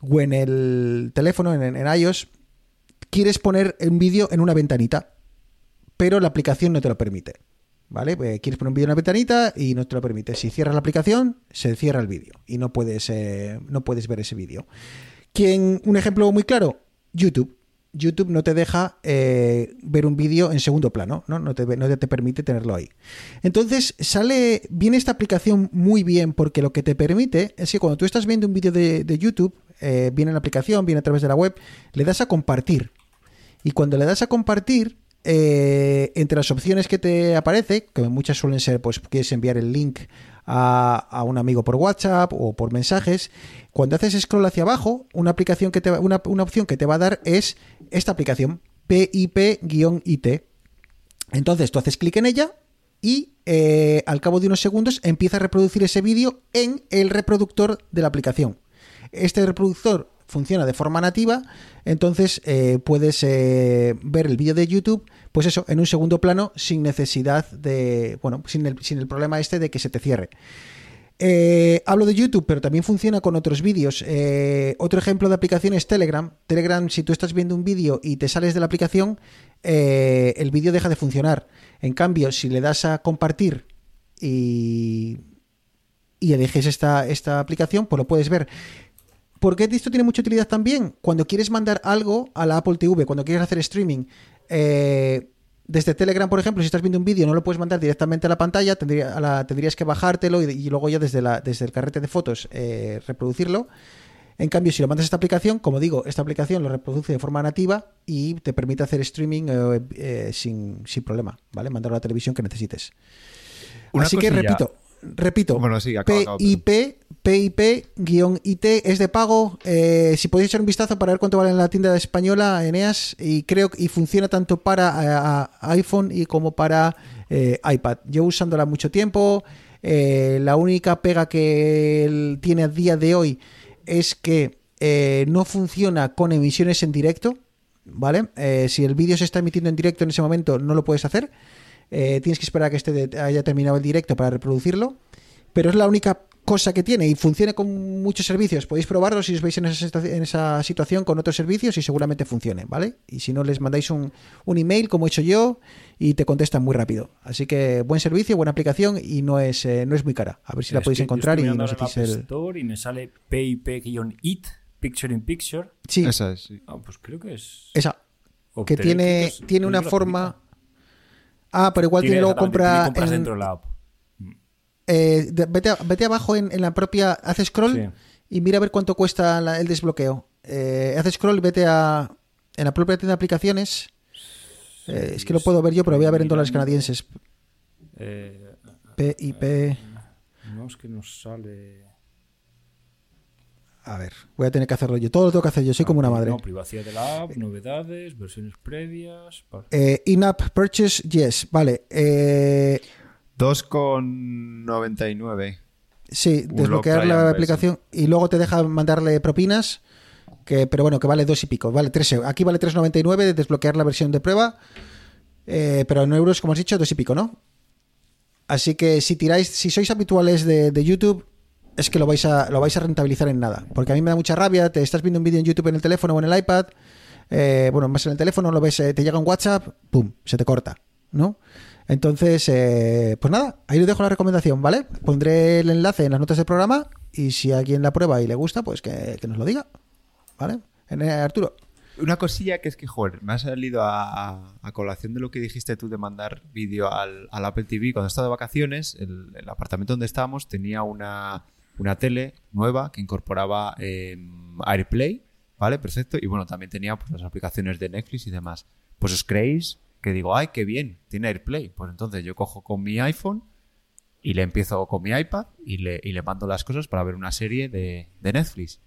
o en el teléfono, en, en iOS, quieres poner un vídeo en una ventanita, pero la aplicación no te lo permite. ¿Vale? Eh, quieres poner un vídeo en una ventanita y no te lo permite. Si cierras la aplicación, se cierra el vídeo y no puedes, eh, no puedes ver ese vídeo. ¿Quién, un ejemplo muy claro, YouTube. YouTube no te deja eh, ver un vídeo en segundo plano, ¿no? No te, no te permite tenerlo ahí. Entonces, sale, viene esta aplicación muy bien porque lo que te permite es que cuando tú estás viendo un vídeo de, YouTube, viene en la aplicación, viene a través de la web, le das a compartir. Y cuando le das a compartir, eh, entre las opciones que te aparece, que muchas suelen ser, pues quieres enviar el link a, un amigo por WhatsApp o por mensajes, cuando haces scroll hacia abajo, una aplicación que te una, una opción que te va a dar es esta aplicación, PIP-IT. Entonces tú haces clic en ella y eh, al cabo de unos segundos empieza a reproducir ese vídeo en el reproductor de la aplicación. Este reproductor funciona de forma nativa, entonces eh, puedes eh, ver el vídeo de YouTube, pues eso, en un segundo plano, sin necesidad de, bueno, sin el, sin el problema este de que se te cierre. Eh, hablo de YouTube, pero también funciona con otros vídeos. Otro ejemplo de aplicación es Telegram. Telegram, si tú estás viendo un vídeo y te sales de la aplicación, el vídeo deja de funcionar. En cambio, si le das a compartir y, y eliges esta, esta aplicación, pues lo puedes ver. ¿Por qué esto tiene mucha utilidad también? Cuando quieres mandar algo a la Apple TV, cuando quieres hacer streaming, eh, desde Telegram, por ejemplo, si estás viendo un vídeo, no lo puedes mandar directamente a la pantalla, tendría- a la- tendrías que bajártelo y, y luego ya desde, la, desde el carrete de fotos eh, reproducirlo. En cambio, si lo mandas a esta aplicación, como digo, esta aplicación lo reproduce de forma nativa y te permite hacer streaming eh, eh, sin, sin problema, ¿vale? Mandarlo a la televisión que necesites. Una Así que repito, repito, Bueno, sí, acaba, acaba, PIP, PIP-IT es de pago. Eh, si podéis echar un vistazo para ver cuánto vale en la tienda española, Eneas, y creo y funciona tanto para eh, a- iPhone y como para eh, iPad. Yo usándola mucho tiempo. eh, la única pega que él tiene a día de hoy es que eh, no funciona con emisiones en directo. ¿Vale? Si el vídeo se está emitiendo en directo en ese momento, no lo puedes hacer. Eh, tienes que esperar a que este haya terminado el directo para reproducirlo. Pero es la única cosa que tiene y funciona con muchos servicios. Podéis probarlo si os veis en esa, en esa situación con otros servicios y seguramente funcione, ¿vale? Y si no, les mandáis un, un email como he hecho yo y te contestan muy rápido. Así que buen servicio, buena aplicación y no es, eh, no es muy cara. A ver si la podéis encontrar y nos App el... Store y me sale PIP-IT, Picture in Picture. Sí, Esa es, sí. Ah, pues creo que es. esa. o Que tiene, tiene una forma... Ah, pero igual tiene, luego compra... compras en- dentro de la app. eh, de- vete, a- vete abajo en, en la propia... Haz scroll Sí. y mira a ver cuánto cuesta la- el desbloqueo. Eh, haz scroll y vete a... En la propia tienda de aplicaciones... Eh, es que lo puedo ver yo, pero voy a ver en dólares canadienses. Eh, PIP. No es que nos sale. A ver, voy a tener que hacerlo yo. Todo lo tengo que hacer yo, soy como una madre. No, privacidad de la app, novedades, versiones previas. Eh, In-app purchase, yes. Vale. Eh, 2,99. sí, Un desbloquear la aplicación y luego te deja mandarle propinas. Que, pero bueno, que vale dos y pico. Vale tres euros. Aquí vale 3,99 de desbloquear la versión de prueba. Eh, pero en euros, como has dicho, dos y pico, ¿no? Así que si tiráis, si sois habituales de, de YouTube, es que lo vais a lo vais a rentabilizar en nada. Porque a mí me da mucha rabia. Te estás viendo un vídeo en YouTube en el teléfono o en el iPad. eh, bueno, más en el teléfono, lo ves, eh, te llega un WhatsApp, pum, se te corta, ¿no? Entonces, eh, pues nada, ahí os dejo la recomendación, ¿vale? Pondré el enlace en las notas del programa y si alguien la prueba y le gusta, pues que, que nos lo diga, ¿vale? Arturo. Una cosilla que es que, joder, me ha salido a, colación de lo que dijiste tú de mandar vídeo al, al Apple TV. Cuando estaba de vacaciones, el apartamento donde estábamos tenía una, una tele nueva que incorporaba eh, AirPlay, ¿vale? Perfecto. Y bueno, también tenía pues, las aplicaciones de Netflix y demás. Pues os creéis que digo, ay, qué bien, tiene AirPlay. Pues entonces yo cojo con mi iPhone y le empiezo con mi iPad y le, y le mando las cosas para ver una serie de, de Netflix.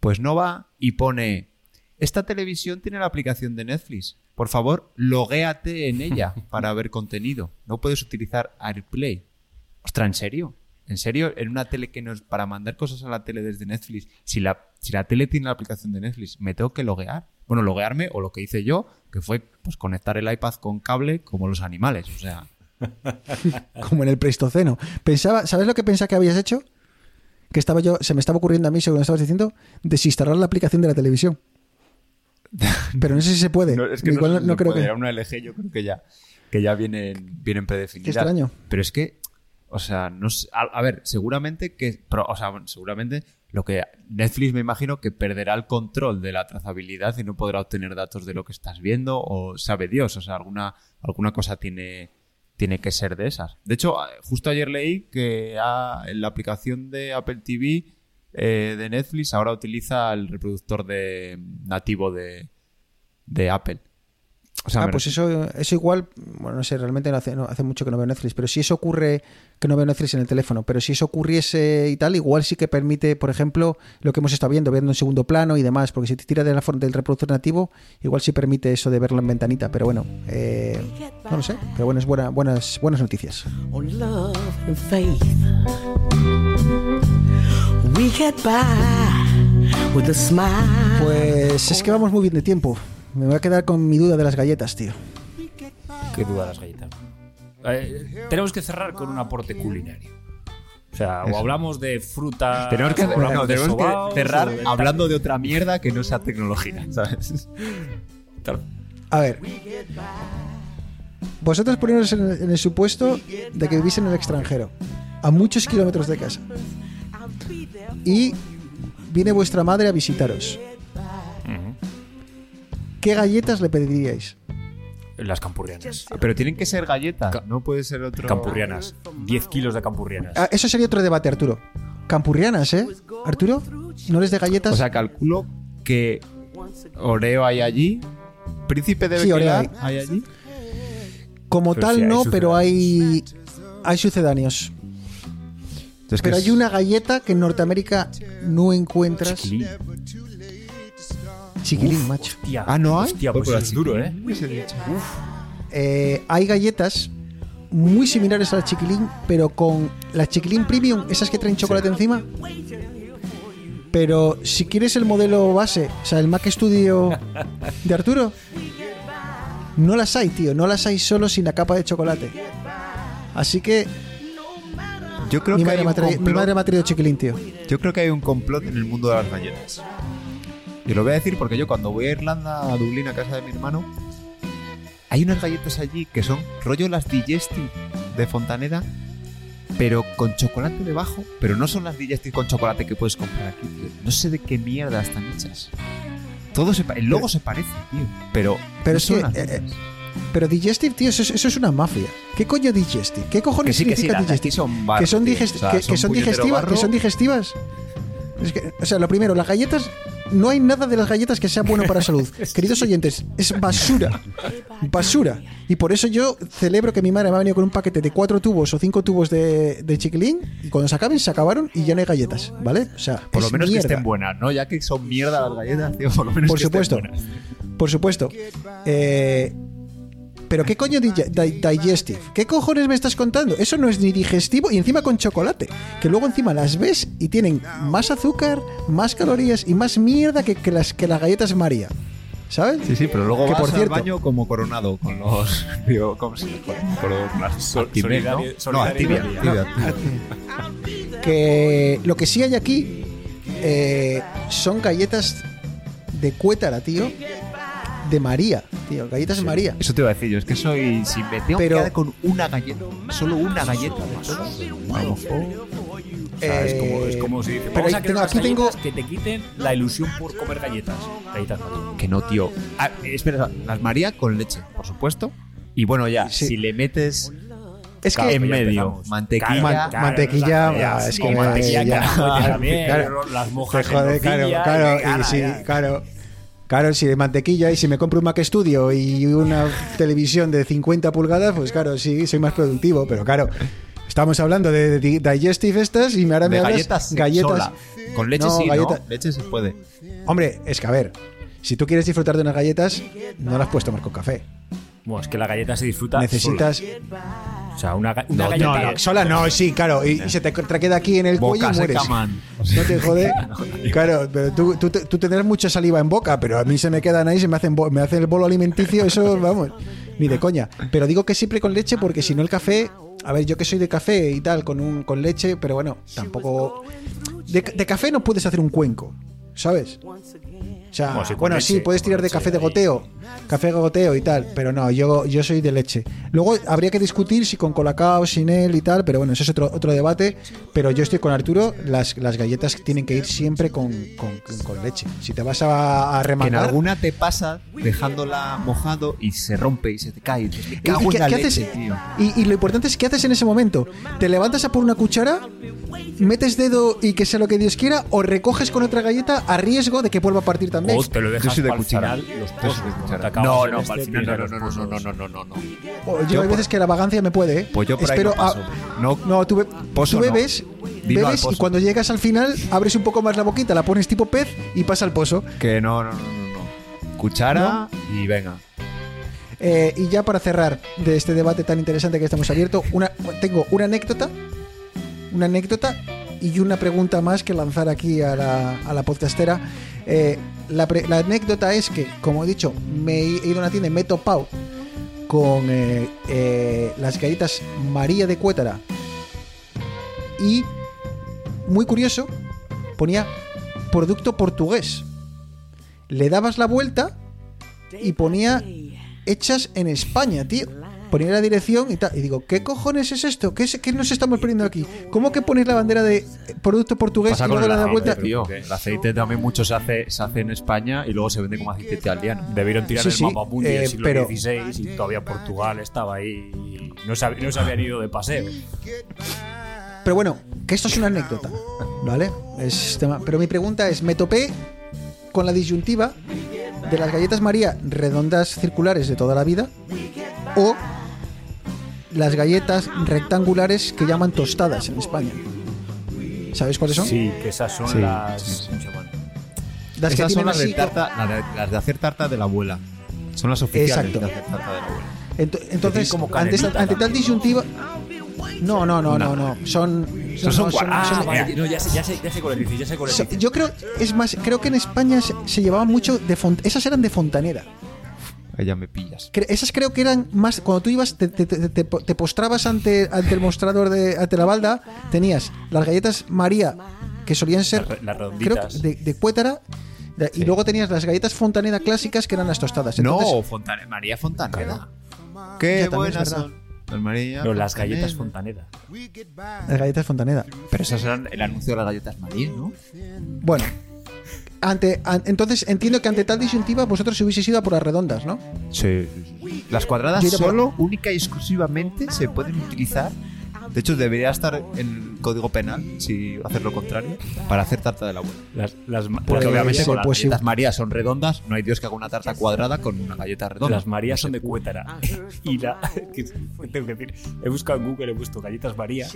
Pues no va y pone, esta televisión tiene la aplicación de Netflix. Por favor, loguéate en ella para ver contenido. No puedes utilizar AirPlay. Ostras, ¿en serio? ¿En serio? En una tele que no es para mandar cosas a la tele desde Netflix. Si la, si la tele tiene la aplicación de Netflix, ¿me tengo que loguear? Bueno, loguearme o lo que hice yo, que fue pues conectar el iPad con cable como los animales. O sea, como en el Pleistoceno. Pensaba, ¿sabes lo que pensaba que habías hecho? Que estaba yo, se me estaba ocurriendo a mí, según estabas diciendo, desinstalar la aplicación de la televisión. Pero no sé si se puede. No, es que Igual no, creo puede. que. Era una LG, yo creo que ya, que ya vienen, vienen predefinidas. Qué extraño. Pero es que, o sea, no sé- a, ver, seguramente que, o sea, seguramente lo que Netflix me imagino que perderá el control de la trazabilidad y no podrá obtener datos de lo que estás viendo o sabe Dios, o sea, alguna, alguna cosa tiene, tiene que ser de esas. De hecho, justo ayer leí que ah, en la aplicación de Apple TV eh, de Netflix ahora utiliza el reproductor de nativo de, de Apple. O sea, ah, pues eso, eso igual, bueno, no sé, realmente no hace, no- hace mucho que no veo Netflix, pero si eso ocurre, que no veo Netflix en el teléfono, pero si eso ocurriese y tal, igual sí que permite, por ejemplo, lo que hemos estado viendo, viendo en segundo plano y demás, porque si te tira de la forma del reproductor nativo, igual sí permite eso de verlo en ventanita, pero bueno, eh, no lo sé, pero bueno, es buena, buenas, buenas noticias. Pues es que vamos muy bien de tiempo. Me voy a quedar con mi duda de las galletas, tío. Qué duda las galletas. Eh, tenemos que cerrar con un aporte culinario. O sea, o hablamos de fruta. Tenemos que, o hablamos no, de tenemos que sobaos, cerrar o de- hablando de otra mierda que no sea tecnología, ¿sabes? A ver. Vosotros poneros en el supuesto de que vivís en el extranjero, a muchos kilómetros de casa, y viene vuestra madre a visitaros. ¿Qué galletas le pediríais? Las campurrianas. Pero tienen que ser galletas, Ca- no puede ser otro. Campurrianas. 10 kilos de campurrianas. Ah, eso sería otro debate, Arturo. Campurrianas, ¿eh? Arturo, ¿no les de galletas? O sea, calculo que Oreo hay allí. Príncipe de Sí, Oreo Bequelar hay allí. Como pero tal sí, hay no, pero hay hay sucedáneos. Entonces, Pero hay es- una galleta que en Norteamérica no encuentras. Chiquilín. Chiquilín, macho. Hostia. Ah, ¿no hay? Hostia, pues es duro, ¿eh? Eh, hay galletas muy similares a la chiquilín, pero con la chiquilín premium, esas que traen chocolate encima. Pero si quieres el modelo base, o sea, el Mac Studio de Arturo, no las hay, tío. No las hay solo sin la capa de chocolate. Así que Yo creo mi que hay madre, me ha un traído, mi complot- madre me ha traído chiquilín, tío. Yo creo que hay un complot en el mundo de las galletas. Y lo voy a decir porque yo cuando voy a Irlanda, a Dublín, a casa de mi hermano, hay unas galletas allí que son rollo las Digestive de Fontaneda, pero con chocolate debajo. Pero no son las Digestive con chocolate que puedes comprar aquí, tío. No sé de qué mierda están hechas. Todo se el logo se parece, tío. Pero, Pero no son que, eh, mismas. Pero Digestive, tío, eso, es- eso es una mafia. ¿Qué coño Digestive? ¿Qué cojones que sí, que sí, significa aquí Digestive? son barro, que son, tío. digest- O sea, que, que son puñetero digestivas barro. que son digestivas Es que, o sea lo primero las galletas no hay nada de las galletas que sea bueno para la salud. Queridos oyentes, es basura. Basura. Y por eso yo celebro que mi madre me ha venido con un paquete de cuatro tubos o cinco tubos de, de chiquilín y cuando se acaben, se acabaron y ya no hay galletas, ¿vale? O sea, Por lo es menos mierda. que estén buenas, ¿no? Ya que son mierda las galletas, tío, por lo menos Por que estén supuesto. buenas. Por supuesto. Eh, pero ¿qué coño di- di- digestive? ¿Qué cojones me estás contando? Eso no es ni digestivo y encima con chocolate. Que luego encima las ves y tienen más azúcar, más calorías y más mierda que, que las, que las galletas María. ¿Sabes? Sí, sí, pero luego Que, vas por al cierto- baño como coronado con los... Digo, ¿cómo se llama? Con los- Sol- ¿no? No, Activia. solidaridad. Activia. Que lo que sí hay aquí eh, son galletas de cuétara, tío. De María, tío. Galletas de María. Eso te iba a decir yo, es que soy... Si me tengo Pero- que quedar con una galleta, solo una galleta de todas. O sea, es, como, es Eh, como si dices, pero vamos a ahí crear tengo- unas aquí tengo- galletas que te quiten la ilusión por comer galletas. Galletas María. Que no, tío. Ah, espera, las María con leche, por supuesto. Y bueno, ya, Sí. si le metes Es que Claro, en medio empezamos. mantequilla... Man- mantequilla, ya, ah, es sí, que me- mantequilla ya. también, Claro. las mojas Te jode, en claro, nocilla, claro, y ya. claro, claro, si de mantequilla y si me compro un Mac Studio y una televisión de 50 pulgadas, pues claro, sí, soy más productivo, pero claro, estamos hablando de, de digestive estas y ahora me de hablas galletas, galletas. sola. Con leche No, sí, galleta- ¿no? Leche se puede. Hombre, es que a ver, si tú quieres disfrutar de unas galletas, no las puedes tomar con café. Bueno, es que la galleta se disfruta Necesitas sola. O sea, una, ga- una No, galleta... no, no, sola no, sí, claro, y, y se te, te queda aquí en el cuello y Boca mueres. seca, man. No te jode. Claro, pero tú, tú, tú tendrás mucha saliva en boca, pero a mí se me quedan ahí, se me hacen, bo- me hacen el bolo alimenticio, eso, vamos, ni de coña. Pero digo que siempre con leche porque si no el café, a ver, yo que soy de café y tal, con, un, con leche, pero bueno, tampoco... De, de café no puedes hacer un cuenco, ¿sabes? O sea, Bueno, sí, bueno, leche, sí, puedes tirar de café de ahí. goteo, café de goteo y tal, pero no, yo, yo soy de leche. Luego habría que discutir si con colacao, sin él y tal, pero bueno, eso es otro, otro debate. Pero yo estoy con Arturo, las, las galletas tienen que ir siempre con, con- con- leche. Si te vas a, a Que en alguna te pasa dejándola mojado y se rompe y se te cae. Y me ¿Y cago en la qué leche, haces? tío. Y, y lo importante es qué haces en ese momento. ¿Te levantas a por una cuchara, metes dedo y que sea lo que Dios quiera, o recoges con otra galleta a riesgo de que vuelva a partir también? O te lo dejas soy de para el cuchara. final los Yo pozos. soy de cuchara. te acabas No, no, para el final no, no, los no, no, no, pozos. no, no, no, no. Yo Yo hay veces que la vagancia me puede, ¿eh? Pues yo por ahí Espero no paso. a- No, No, tú, be- Pozo tú no. bebes, al bebes y cuando llegas al final abres un poco más la boquita, la pones tipo pez y pasa al pozo. que no, no, no, no, no. Cuchara y venga. Eh, y ya para cerrar de este debate tan interesante que estamos abierto, una, tengo una anécdota, una anécdota y una pregunta más que lanzar aquí a la, a la podcastera. Eh, la, pre- la anécdota es que, como he dicho, me he ido a una tienda y me he topado con eh, eh, las galletas María de Cuétara y, muy curioso, ponía producto portugués. Le dabas la vuelta y ponía hechas en España, tío. Ponía la dirección y tal. Y digo, ¿qué cojones es esto? ¿Qué, es- qué nos estamos perdiendo aquí? ¿Cómo que ponéis la bandera de eh, producto portugués Pasa y luego le da aceite, vuelta? tío. El aceite también mucho se hace, se hace en España y luego se vende como aceite italiano. Debieron tirar Sí, el sí, mapa mundi eh, del siglo pero- XVI y todavía Portugal estaba ahí y no se, no se habían ido de paseo. Pero bueno, que esto es una anécdota, ¿vale? Es tema- Pero mi pregunta es, me topé con la disyuntiva de las galletas María redondas circulares de toda la vida o las galletas rectangulares que llaman tostadas en España. ¿Sabes cuáles son? Sí, que esas son Sí, las... sí. Las que Esas son las de, tarta, las, de, las de hacer tarta de la abuela. Son las oficiales Exacto. de hacer tarta de la abuela. Ento- entonces, como ante, esta- canelita ante tal disyuntiva... No, no, no, no, no. Son... Son Ah, son- vale, no, ya sé, ya sé, ya sé cuál ya sé cuál yo creo, es más, creo que en España se, se llevaban mucho de font esas eran de fontanera. Ya me pillas. Esas creo que eran más cuando tú ibas te, te- te- te- te postrabas ante, ante el mostrador de ante la balda, tenías las galletas María que solían ser Las- creo redonditas. que de, de cuétara de- y luego tenías las galletas fontanera clásicas que eran las tostadas. no, Entonces, Fontane- María Fontaneda. Ya, Qué buenas son. Las María No, las galletas Fontaneda. Fontaneda. las galletas fontanera. Pero esas eran el anuncio de las galletas María, ¿no? Bueno, ante, an- entonces entiendo que ante tal disyuntiva vosotros hubieseis ido a por las redondas, ¿no? Sí. Las cuadradas solo, única y exclusivamente, se pueden utilizar De hecho, debería estar en código penal, si hacer lo contrario, para hacer tarta de la abuela. Las, Porque las- obviamente con las pues sí. galletas María son redondas, no hay Dios que haga una tarta cuadrada con una galleta redonda. Las Marías son de Cuétara. Y la. que tengo que decir, he buscado en Google, he puesto galletas María.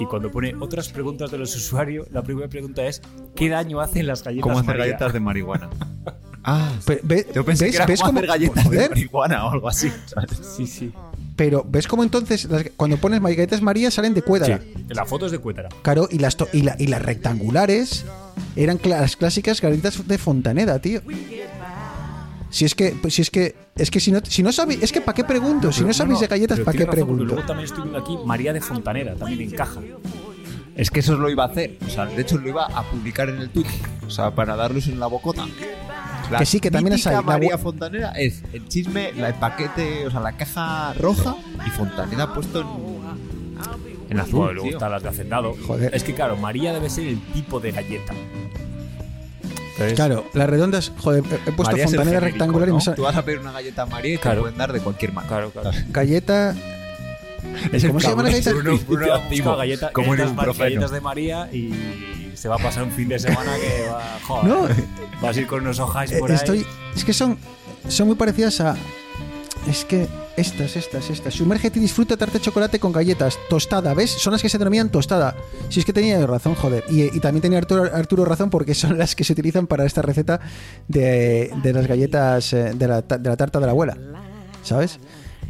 Y cuando pone otras preguntas de los usuarios, la primera pregunta es: ¿qué daño hacen las galletas ¿Cómo hacer María? galletas de marihuana? Ah, ve- yo pensé ¿ves, que era ves como cómo- hacer galletas de marihuana o algo así. ¿sabes? Sí, sí. Pero ves cómo entonces las- cuando pones galletas María salen de Sí, cuédara. la foto es de Cuétara. Claro, y las, y, la- y las rectangulares eran las clásicas galletas de Fontaneda, tío. Si es que, pues si es que, es que si no, si no sabéis, es que ¿para qué pregunto? si no sabéis de galletas, ¿para qué razón, pregunto? Luego también estoy viendo aquí María de Fontanera, también encaja. Es que eso lo iba a hacer. O sea, de hecho lo iba a publicar en el Twitter. O sea, para darlos en la bocota. La Que sí, que también es ahí, la María Fontanera es el chisme, la- el paquete, o sea, la caja roja y Fontanera puesto en, en azul. Bueno, luego tío. están las de Hacendado. Joder. Es que claro, María debe ser el tipo de galleta. Entonces, Claro, las redondas, joder, he- puesto María genérico, rectangular y ¿no? me sale Tú vas a pedir una galleta María y te Claro. pueden dar de cualquier marca. Claro, claro. galleta. ¿Cómo se llama la galleta? Bruno, Bruno galleta- como en un galletas de María y se va a pasar un fin de semana que va. Joder, No. Vas a ir con unos hojas Eh, por ahí. Estoy, es que son, son muy parecidas a. Es que estas, estas, estas. Sumérgete y disfruta tarta de chocolate con galletas. Tostada, ¿ves? Son las que se denominan tostada. Si es que tenía razón, joder. Y, y también tenía Arturo, Arturo razón porque son las que se utilizan para esta receta de, de las galletas eh, de la, de la tarta de la abuela. ¿Sabes?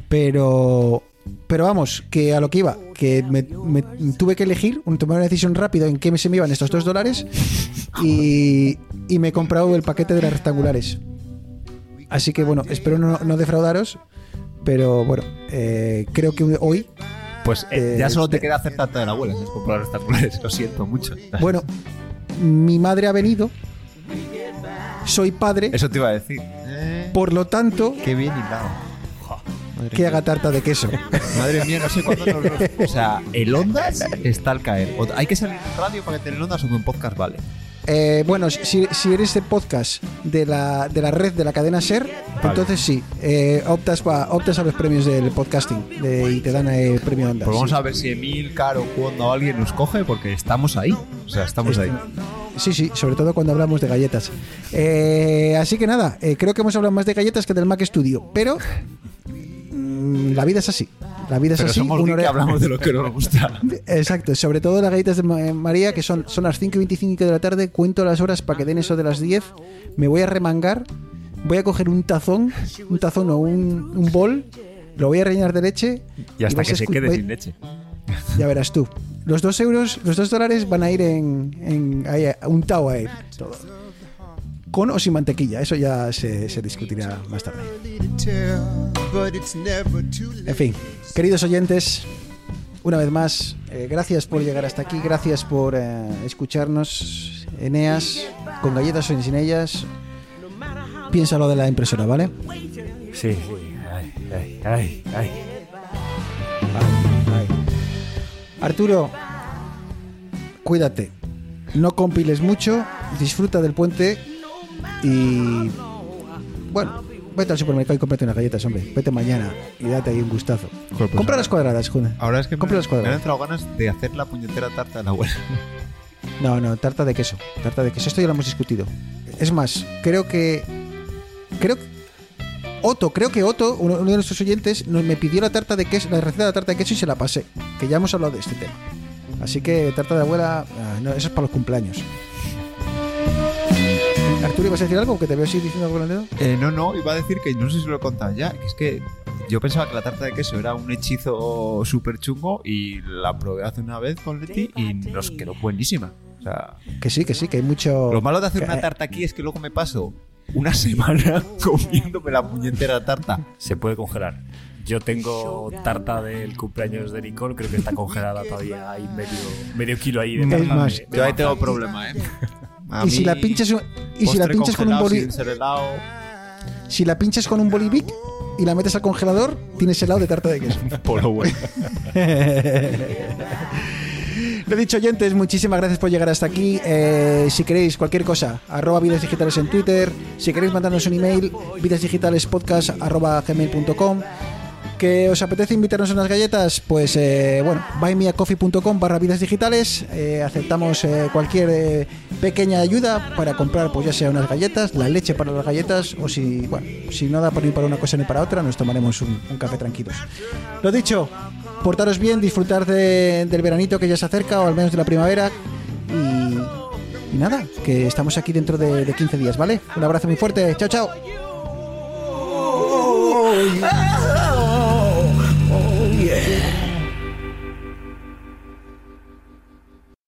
Pero. Pero vamos, que a lo que iba, que me, me tuve que elegir, un- tomar una decisión rápida en qué se me iban estos dos dólares y, y me he comprado el paquete de las rectangulares. Así que bueno, espero no, no defraudaros, pero bueno, eh, creo que hoy, Pues eh, Eh, ya solo te queda hacer tarta de la abuela. Comprado los rectangulares. Lo siento mucho. bueno, mi madre ha venido, soy padre, Eso te iba a decir. por lo tanto, Qué bien hilado. Madre que mía. haga tarta de queso. Madre mía, no sé cuándo nos O sea, el Ondas está al caer. O- hay que salir en radio para que te el Ondas o en podcast vale. Eh, bueno, si, si eres de podcast de la, de la red de la cadena SER, entonces sí, eh, optas, pa- optas a los premios del podcasting de- y te dan el premio Onda. Pues vamos sí. a ver si Emil, Caro, cuando alguien nos coge, porque estamos ahí. O sea, estamos ahí. Sí, sí, sobre todo cuando hablamos de galletas. Eh, así que nada, eh, creo que hemos hablado más de galletas que del Mac Studio, pero la vida es así. La vida es Pero así. somos una geek que hora- hablamos de lo que nos gusta. Exacto, sobre todo las galletas de Ma- María, que son, son las 5 y 25 de la tarde, cuento las horas para que den eso de las 10, me voy a remangar, voy a coger un tazón, un tazón o un, un bol, lo voy a rellenar de leche Y hasta que a se quede sin leche. Ya verás tú. Los dos euros, los dos dólares van a ir en, en ahí, untado a él. Todo. Con o sin mantequilla, eso ya se, se discutirá más tarde. En fin, queridos oyentes, una vez más, eh, gracias por llegar hasta aquí, gracias por eh, escucharnos. Eneas, con galletas o sin ellas, piensa lo de la impresora, ¿vale? Sí, sí. Ay, ay, ay, ay. Ay. Arturo, cuídate. No compiles mucho, disfruta del puente y. Bueno, vete al supermercado y cómprate unas galletas, hombre. Vete mañana y date ahí un gustazo. Joder, pues Compra ahora- las cuadradas, Juna. Ahora es que me, Compra las me han cuadradas. entrado ganas de hacer la puñetera tarta de la abuela. No, no, tarta de queso. Tarta de queso. Esto ya lo hemos discutido. Es más, creo que. Creo que. Otto, creo que Otto, uno, uno de nuestros oyentes, nos, me pidió la tarta de queso, la receta de la tarta de queso y se la pasé. Que ya hemos hablado de este tema. Así que tarta de abuela, ah, no, eso es para los cumpleaños. Arturo, ¿ibas a decir algo? Que te veo así diciendo algo con el dedo. Eh, no, no, iba a decir que no sé si lo he contado ya. Que es que yo pensaba que la tarta de queso era un hechizo súper chungo y la probé hace una vez con Leti y nos quedó buenísima. O sea, Que sí, que sí, que hay mucho. lo malo de hacer que- una tarta aquí es que luego me paso una semana comiéndome la puñetera tarta. Se puede congelar. Yo tengo tarta del cumpleaños de Nicole, creo que está congelada todavía. Hay medio, medio kilo ahí de tarta. más, de- de Yo ahí tengo problema, ¿eh? A Y si la pinchas, y si la pinchas con un congelado boli, sin ser helado, si la pinchas con un bolivic y la metes al congelador, tienes helado de tarta de queso. por lo bueno. Lo dicho, oyentes, muchísimas gracias por llegar hasta aquí. Eh, si queréis cualquier cosa, arroba vidas digitales en Twitter. Si queréis mandarnos un email, vidasdigitalespodcast arroba gmail.com. ¿Que os apetece invitarnos a unas galletas? Pues eh, bueno, buymeacoffee.com barra vidas digitales. Eh, aceptamos eh, cualquier pequeña ayuda para comprar, pues ya sea unas galletas, la leche para las galletas, o si, bueno, si no da por ni para una cosa ni para otra, nos tomaremos un, café tranquilos. Lo dicho, portaros bien, disfrutar de- del veranito que ya se acerca, o al menos de la primavera. Y, nada, que estamos aquí dentro de, de 15 días, ¿vale? Un abrazo muy fuerte, chao, chao.